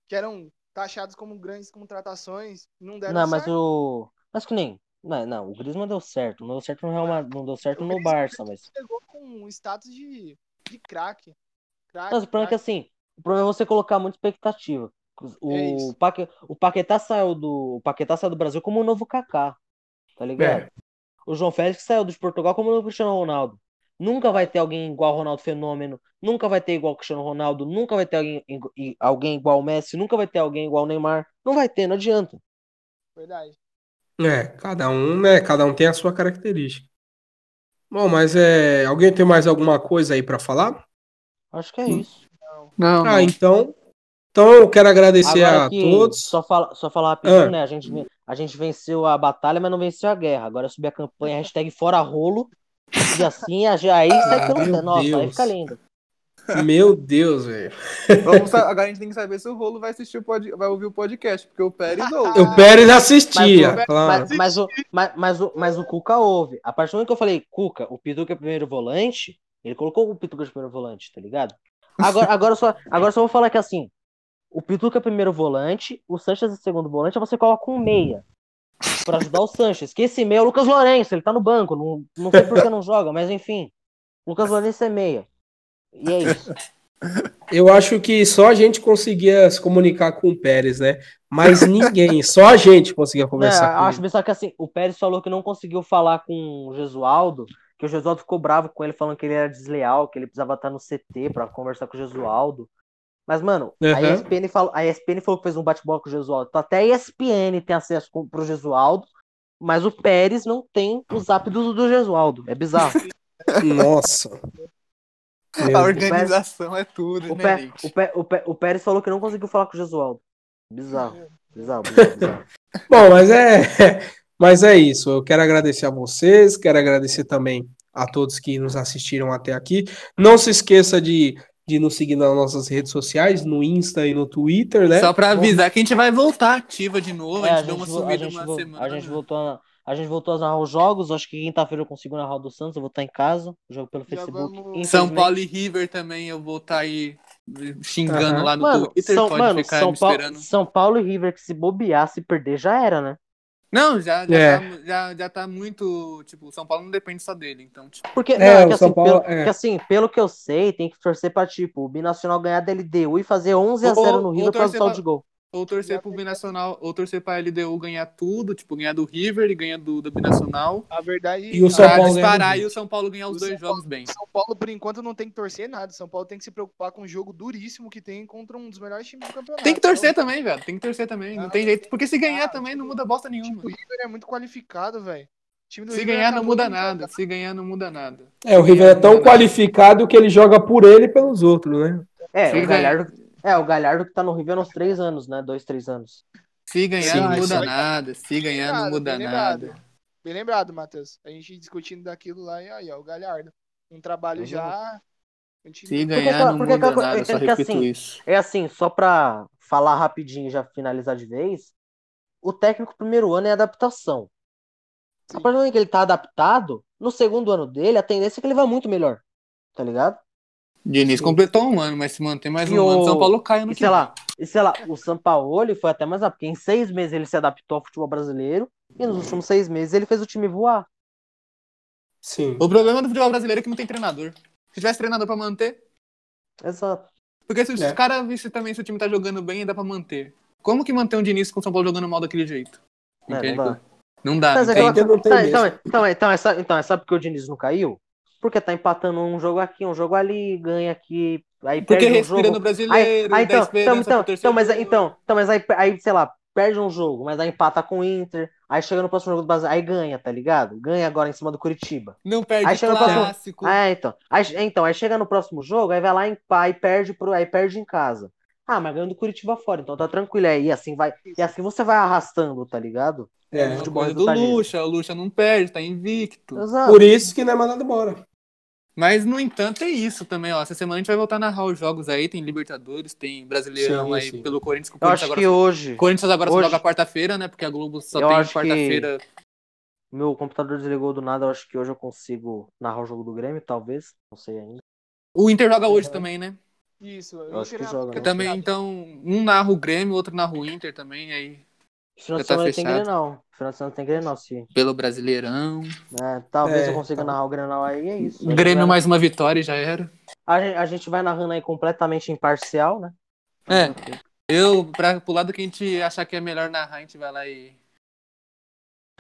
que eram taxados como grandes contratações, não deram não, mas certo. o. Mas que nem. Não, não, o Griezmann deu certo. Não deu certo no Real Madrid, não deu certo O no Barça, mas. Chegou com status de, de craque. Craque, Mas o problema é que assim, o problema é você colocar muita expectativa. O, É isso. Paque, o Paquetá saiu do. O Paquetá saiu do Brasil como o novo Kaká. Tá ligado? É. O João Félix saiu de Portugal como o novo Cristiano Ronaldo. Nunca vai ter alguém igual ao Ronaldo Fenômeno. Nunca vai ter igual ao Cristiano Ronaldo. Nunca vai ter alguém, alguém igual ao Messi. Nunca vai ter alguém igual ao Neymar. Não vai ter, não adianta. Verdade. É, cada um, né? Cada um tem a sua característica. Bom, mas é. Alguém tem mais alguma coisa aí pra falar? Acho que é isso. Não, Ah, não. então. Então eu quero agradecer Agora a que todos. só fala, só falar rapidinho, Ah. né? A gente, a gente venceu a batalha, mas não venceu a guerra. Agora subir a campanha, hashtag fora rolo. E assim, a- aí sai Ah, Nossa, aí fica lindo. Meu Deus, velho. Agora a gente tem que saber se o Rolo vai assistir o pod... vai ouvir o podcast, porque o Pérez [LAUGHS] ouve. O Pérez assistia, Mas, claro. Mas, mas o, mas, mas, o, mas o Cuca ouve. A partir do momento que eu falei, Cuca, o Pituca é primeiro volante, ele colocou o Pituca de primeiro volante, tá ligado? Agora, [LAUGHS] agora, só, agora só vou falar que assim, o Pituca é primeiro volante, o Sanches é segundo volante, aí você coloca um meia pra ajudar o Sanches. Que esse meia é o Lucas Lourenço, ele tá no banco, não, não sei por que não joga, mas enfim. Lucas Lourenço é meia. E é isso. [LAUGHS] Eu acho que só a gente conseguia se comunicar com o Pérez, né? Mas ninguém, [LAUGHS] só a gente conseguia conversar eu com acho ele. só que assim, o Pérez falou que não conseguiu falar com o Gesualdo, que o Gesualdo ficou bravo com ele, falando que ele era desleal, que ele precisava estar no CT pra conversar com o Gesualdo. Mas, mano, a, Aham. ESPN falou, a ESPN falou que fez um bate-bola com o Gesualdo. Então, até a ESPN tem acesso com, pro Gesualdo, mas o Pérez não tem o zap do, do Gesualdo. É bizarro. [LAUGHS] Nossa. Meu A organização é tudo, O, né, Pé, gente? o, Pé, o, Pé, o Pérez falou que não conseguiu falar com o Gesualdo. Bizarro. Bizarro, bizarro, bizarro. [LAUGHS] Bom, mas é, [LAUGHS] mas é isso. Eu quero agradecer a vocês, quero agradecer também a todos que nos assistiram até aqui. Não se esqueça de, de nos seguir nas nossas redes sociais, no Insta e no Twitter, né? Só pra avisar que a gente vai voltar ativa de novo. É, a gente deu uma gente vo- a sumida gente uma vo- semana. a gente né? voltou a, a gente voltou a narrar os jogos. Acho que quinta-feira eu consigo narrar o do Santos. Eu vou estar em casa. Jogo pelo Facebook. vamos- São. Paulo e River também, eu vou estar aí xingando Aham. lá no Mano, Twitter. São, pode mano ficar São, me Paulo, esperando. São Paulo e River, que se bobear, se perder, já era, né? Não, já, já, É. tá, já, já tá muito. Tipo, o São Paulo não depende só dele. Então, tipo, Porque, É, não, é que o São assim, Paulo- pelo, é. que assim, pelo que eu sei, tem que torcer pra, tipo, o Binacional ganhar da LDU e fazer 11 a Ou- 0 no ou River por causa do torcer saldo pra- de gol. Ou torcer pro Binacional, ou torcer pra LDU ganhar tudo, tipo, ganhar do River e ganhar do, do Binacional. A verdade E o São pra Paulo disparar e o São Paulo ganhar os O dois São jogos bem. São Paulo, por enquanto, não tem que torcer nada. São Paulo tem que se preocupar com um jogo duríssimo que tem contra um dos melhores times do campeonato. Tem que torcer Então, também, velho. Tem que torcer também. Não Ah, tem jeito. Porque se ganhar ah, também não muda bosta O nenhuma. time do River é muito qualificado, velho. O time do Se River ganhar não muda nada. Se ganhar não muda nada. É, o River é tão qualificado que ele joga por ele e pelos outros, né? É, o Galhardo, é, o Galhardo que tá no River há uns 3 anos, né? 2, 3 anos. Se ganhar Sim, não muda aí. nada. Se ganhar não muda bem nada. lembrado. Bem lembrado, Matheus. A gente discutindo daquilo lá e aí, ó, o Galhardo. Um trabalho Uhum. já. continua. Se Porque ganhar aquela- não porque muda nada. é Só repito assim, isso. É assim, só pra falar rapidinho e já finalizar de vez, o técnico primeiro ano é adaptação. A Sim. partir do momento que ele tá adaptado, no segundo ano dele, a tendência é que ele vai muito melhor. Tá ligado? Diniz Sim. completou um ano, mas se manter mais E um ano, o- São Paulo cai no E que sei lá, e sei lá, o Sampaoli foi até mais rápido, porque em seis meses ele se adaptou ao futebol brasileiro e nos últimos seis meses ele fez o time voar. Sim. O problema do futebol brasileiro é que não tem treinador. Se tivesse treinador pra manter. Exato. Porque se os É. caras vissem também se o time tá jogando bem, dá pra manter. Como que manter um Diniz com o São Paulo jogando mal daquele jeito? É, não dá. Não dá. Mas não é mesmo. então, então, então, é, sabe, então, é sabe por que o Diniz não caiu? Porque tá empatando um jogo aqui, um jogo ali, ganha aqui, aí Porque perde um respira jogo. no Aí, brasileiro, aí, dá então, então, então, então, mas, então, então, mas aí, aí, sei lá, perde um jogo, mas aí empata com o Inter, aí chega no próximo jogo do Brasil, aí ganha, tá ligado? Ganha agora em cima do Curitiba. Não perde Aí chega no próximo- clássico. Ah, é, então. Aí, então, aí chega no próximo jogo, aí vai lá em aí perde pro, aí perde em casa. Ah, mas ganhando do Curitiba fora, então tá tranquilo aí, e assim vai, e assim você vai arrastando, tá ligado? É. Uma futebol coisa do. Lucha, o Lucha não perde, tá invicto. Exato. Por isso que não é mandado embora. Mas, no entanto, é isso também, ó. Essa semana a gente vai voltar a narrar os jogos aí. Tem Libertadores, tem Brasileirão Sim, aí sim. pelo Corinthians. que o Eu Corinthians acho agora que hoje, Corinthians agora só Hoje- joga quarta-feira, né? Porque a Globo só Eu tem acho que- quarta-feira. meu computador desligou do nada, eu acho que hoje eu consigo narrar o jogo do Grêmio, talvez, não sei ainda. O Inter joga hoje também, né? Isso, Eu acho que é- joga, Eu né? também, então, um narra o Grêmio, outro narra o Inter também, aí Final de tá semana tem. Grenal. Final de semana tem Grenal, sim. pelo Brasileirão. É, talvez É, eu consiga tá. narrar o Grenal aí, é isso. A gente Grêmio vai- mais uma vitória e já era. A gente, a gente vai narrando aí completamente imparcial, né? É. Eu, pra, pro lado que a gente achar que é melhor narrar, a gente vai lá e.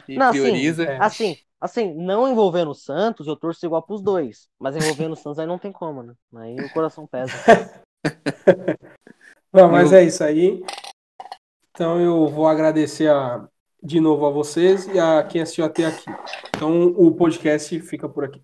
E Não, assim, prioriza. é. Assim, assim, não envolvendo o Santos, eu torço igual pros dois. Mas envolvendo o Santos aí não tem como, né? Aí o coração pesa. [LAUGHS] Não, mas Eu- é isso aí. Então eu vou agradecer a, de novo a vocês e a quem assistiu até aqui. Então o podcast fica por aqui.